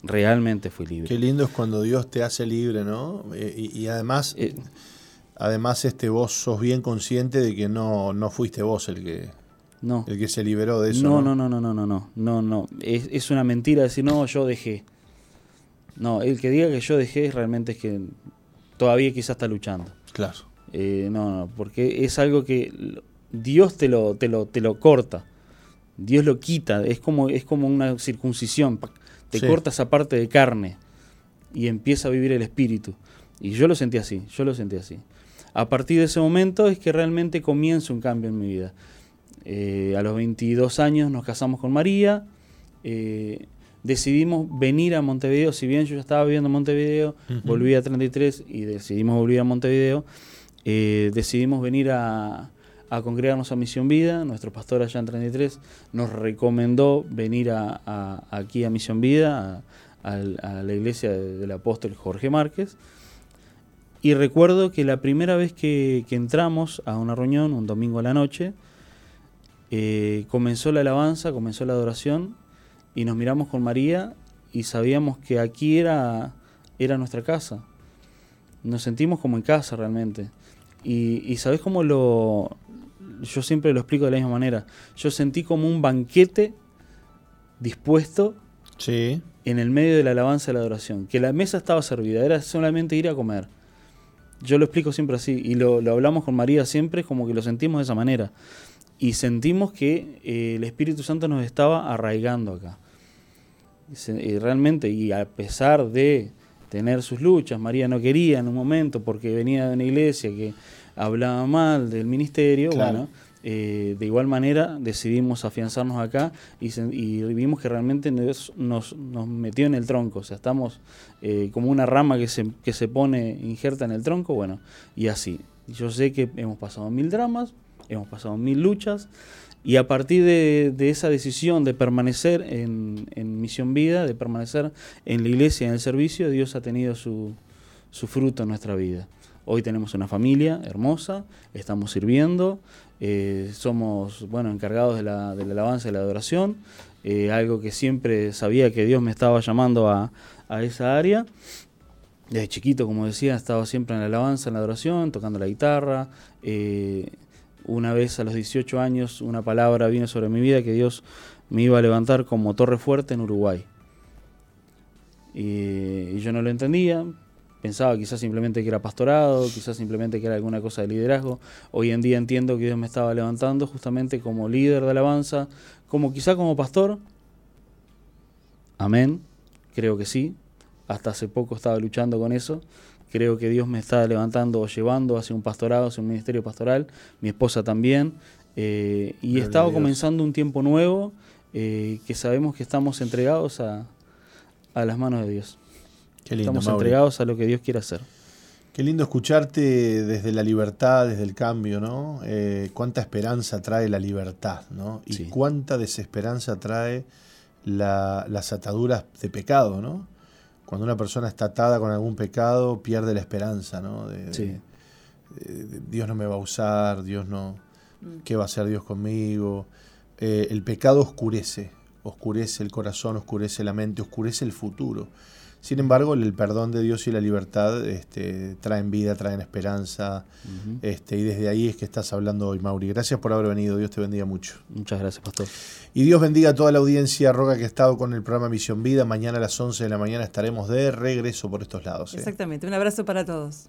Realmente fui libre. Qué lindo es cuando Dios te hace libre, ¿no? Eh, y, además, eh. además este, vos sos bien consciente de que no, no fuiste vos el que, no. el que se liberó de eso. No, no, no, no, no, no, no, no. no. Es, una mentira decir, no, yo dejé. No, el que diga que yo dejé realmente es que todavía quizás está luchando. Claro. Eh, no, no, porque es algo que Dios te lo, te lo, te lo corta. Dios lo quita, es como, es como una circuncisión, te corta esa parte de carne y empieza a vivir el espíritu. Y yo lo sentí así, yo lo sentí así. A partir de ese momento es que realmente comienza un cambio en mi vida. Eh, a los 22 años nos casamos con María, eh, decidimos venir a Montevideo, si bien yo ya estaba viviendo en Montevideo, volví a 33 y decidimos volver a Montevideo, eh, decidimos venir a, a congregarnos a Misión Vida. Nuestro pastor allá en 33 nos recomendó venir aquí a Misión Vida, a, la iglesia del apóstol Jorge Márquez. Y recuerdo que la primera vez que, entramos a una reunión, un domingo a la noche, eh, comenzó la alabanza, comenzó la adoración y nos miramos con María y sabíamos que aquí era, era nuestra casa. Nos sentimos como en casa realmente. Y, y ¿sabes cómo lo, yo siempre lo explico de la misma manera. Yo sentí como un banquete dispuesto sí. en el medio de la alabanza y la adoración. Que la mesa estaba servida, era solamente ir a comer. Yo lo explico siempre así y lo, hablamos con María siempre como que lo sentimos de esa manera. Y sentimos que eh, el Espíritu Santo nos estaba arraigando acá. Y realmente, y a pesar de tener sus luchas, María no quería en un momento porque venía de una iglesia que hablaba mal del ministerio, bueno, eh, de igual manera decidimos afianzarnos acá y, vimos que realmente nos, nos, metió en el tronco, o sea, estamos eh, como una rama que se, que se pone, injerta en el tronco, bueno, y así. Yo sé que hemos pasado mil dramas, hemos pasado mil luchas, y a partir de, esa decisión de permanecer en, en, Misión Vida, de permanecer en la iglesia, en el servicio, Dios ha tenido su, su fruto en nuestra vida Hoy tenemos una familia hermosa, estamos sirviendo, eh, somos bueno encargados de la, alabanza y la adoración, eh, algo que siempre sabía que Dios me estaba llamando a, a esa área. Desde chiquito, como decía, he estado siempre en la alabanza, en la adoración, tocando la guitarra. Eh, una vez a los 18 años una palabra vino sobre mi vida que Dios me iba a levantar como torre fuerte en Uruguay. Y yo no lo entendía, pensaba quizás simplemente que era pastorado, quizás simplemente que era alguna cosa de liderazgo. Hoy en día entiendo que Dios me estaba levantando justamente como líder de alabanza, como quizá como pastor. Amén, creo que sí. Hasta hace poco estaba luchando con eso. Creo que Dios me está levantando o llevando hacia un pastorado, hacia un ministerio pastoral. Mi esposa también. Eh, y he estado comenzando un tiempo nuevo eh, que sabemos que estamos entregados a, a las manos de Dios. Qué lindo, Estamos Mauri. entregados a lo que Dios quiere hacer. Qué lindo escucharte desde la libertad, desde el cambio, ¿no? Eh, cuánta esperanza trae la libertad, ¿no? Y Sí. cuánta desesperanza trae la- las ataduras de pecado, ¿no? Cuando una persona está atada con algún pecado, pierde la esperanza, ¿no? De- de- Sí. de- de Dios no me va a usar, Dios no, ¿qué va a hacer Dios conmigo? Eh, el pecado oscurece, oscurece el corazón, oscurece la mente, oscurece el futuro. Sin embargo, el perdón de Dios y la libertad este, traen vida, traen esperanza, este, y desde ahí es que estás hablando hoy, Mauri. Gracias por haber venido, Dios te bendiga mucho. Muchas gracias, pastor. Y Dios bendiga a toda la audiencia roca que ha estado con el programa Misión Vida. Mañana a las 11 de la mañana estaremos de regreso por estos lados. ¿eh? Exactamente. Un abrazo para todos.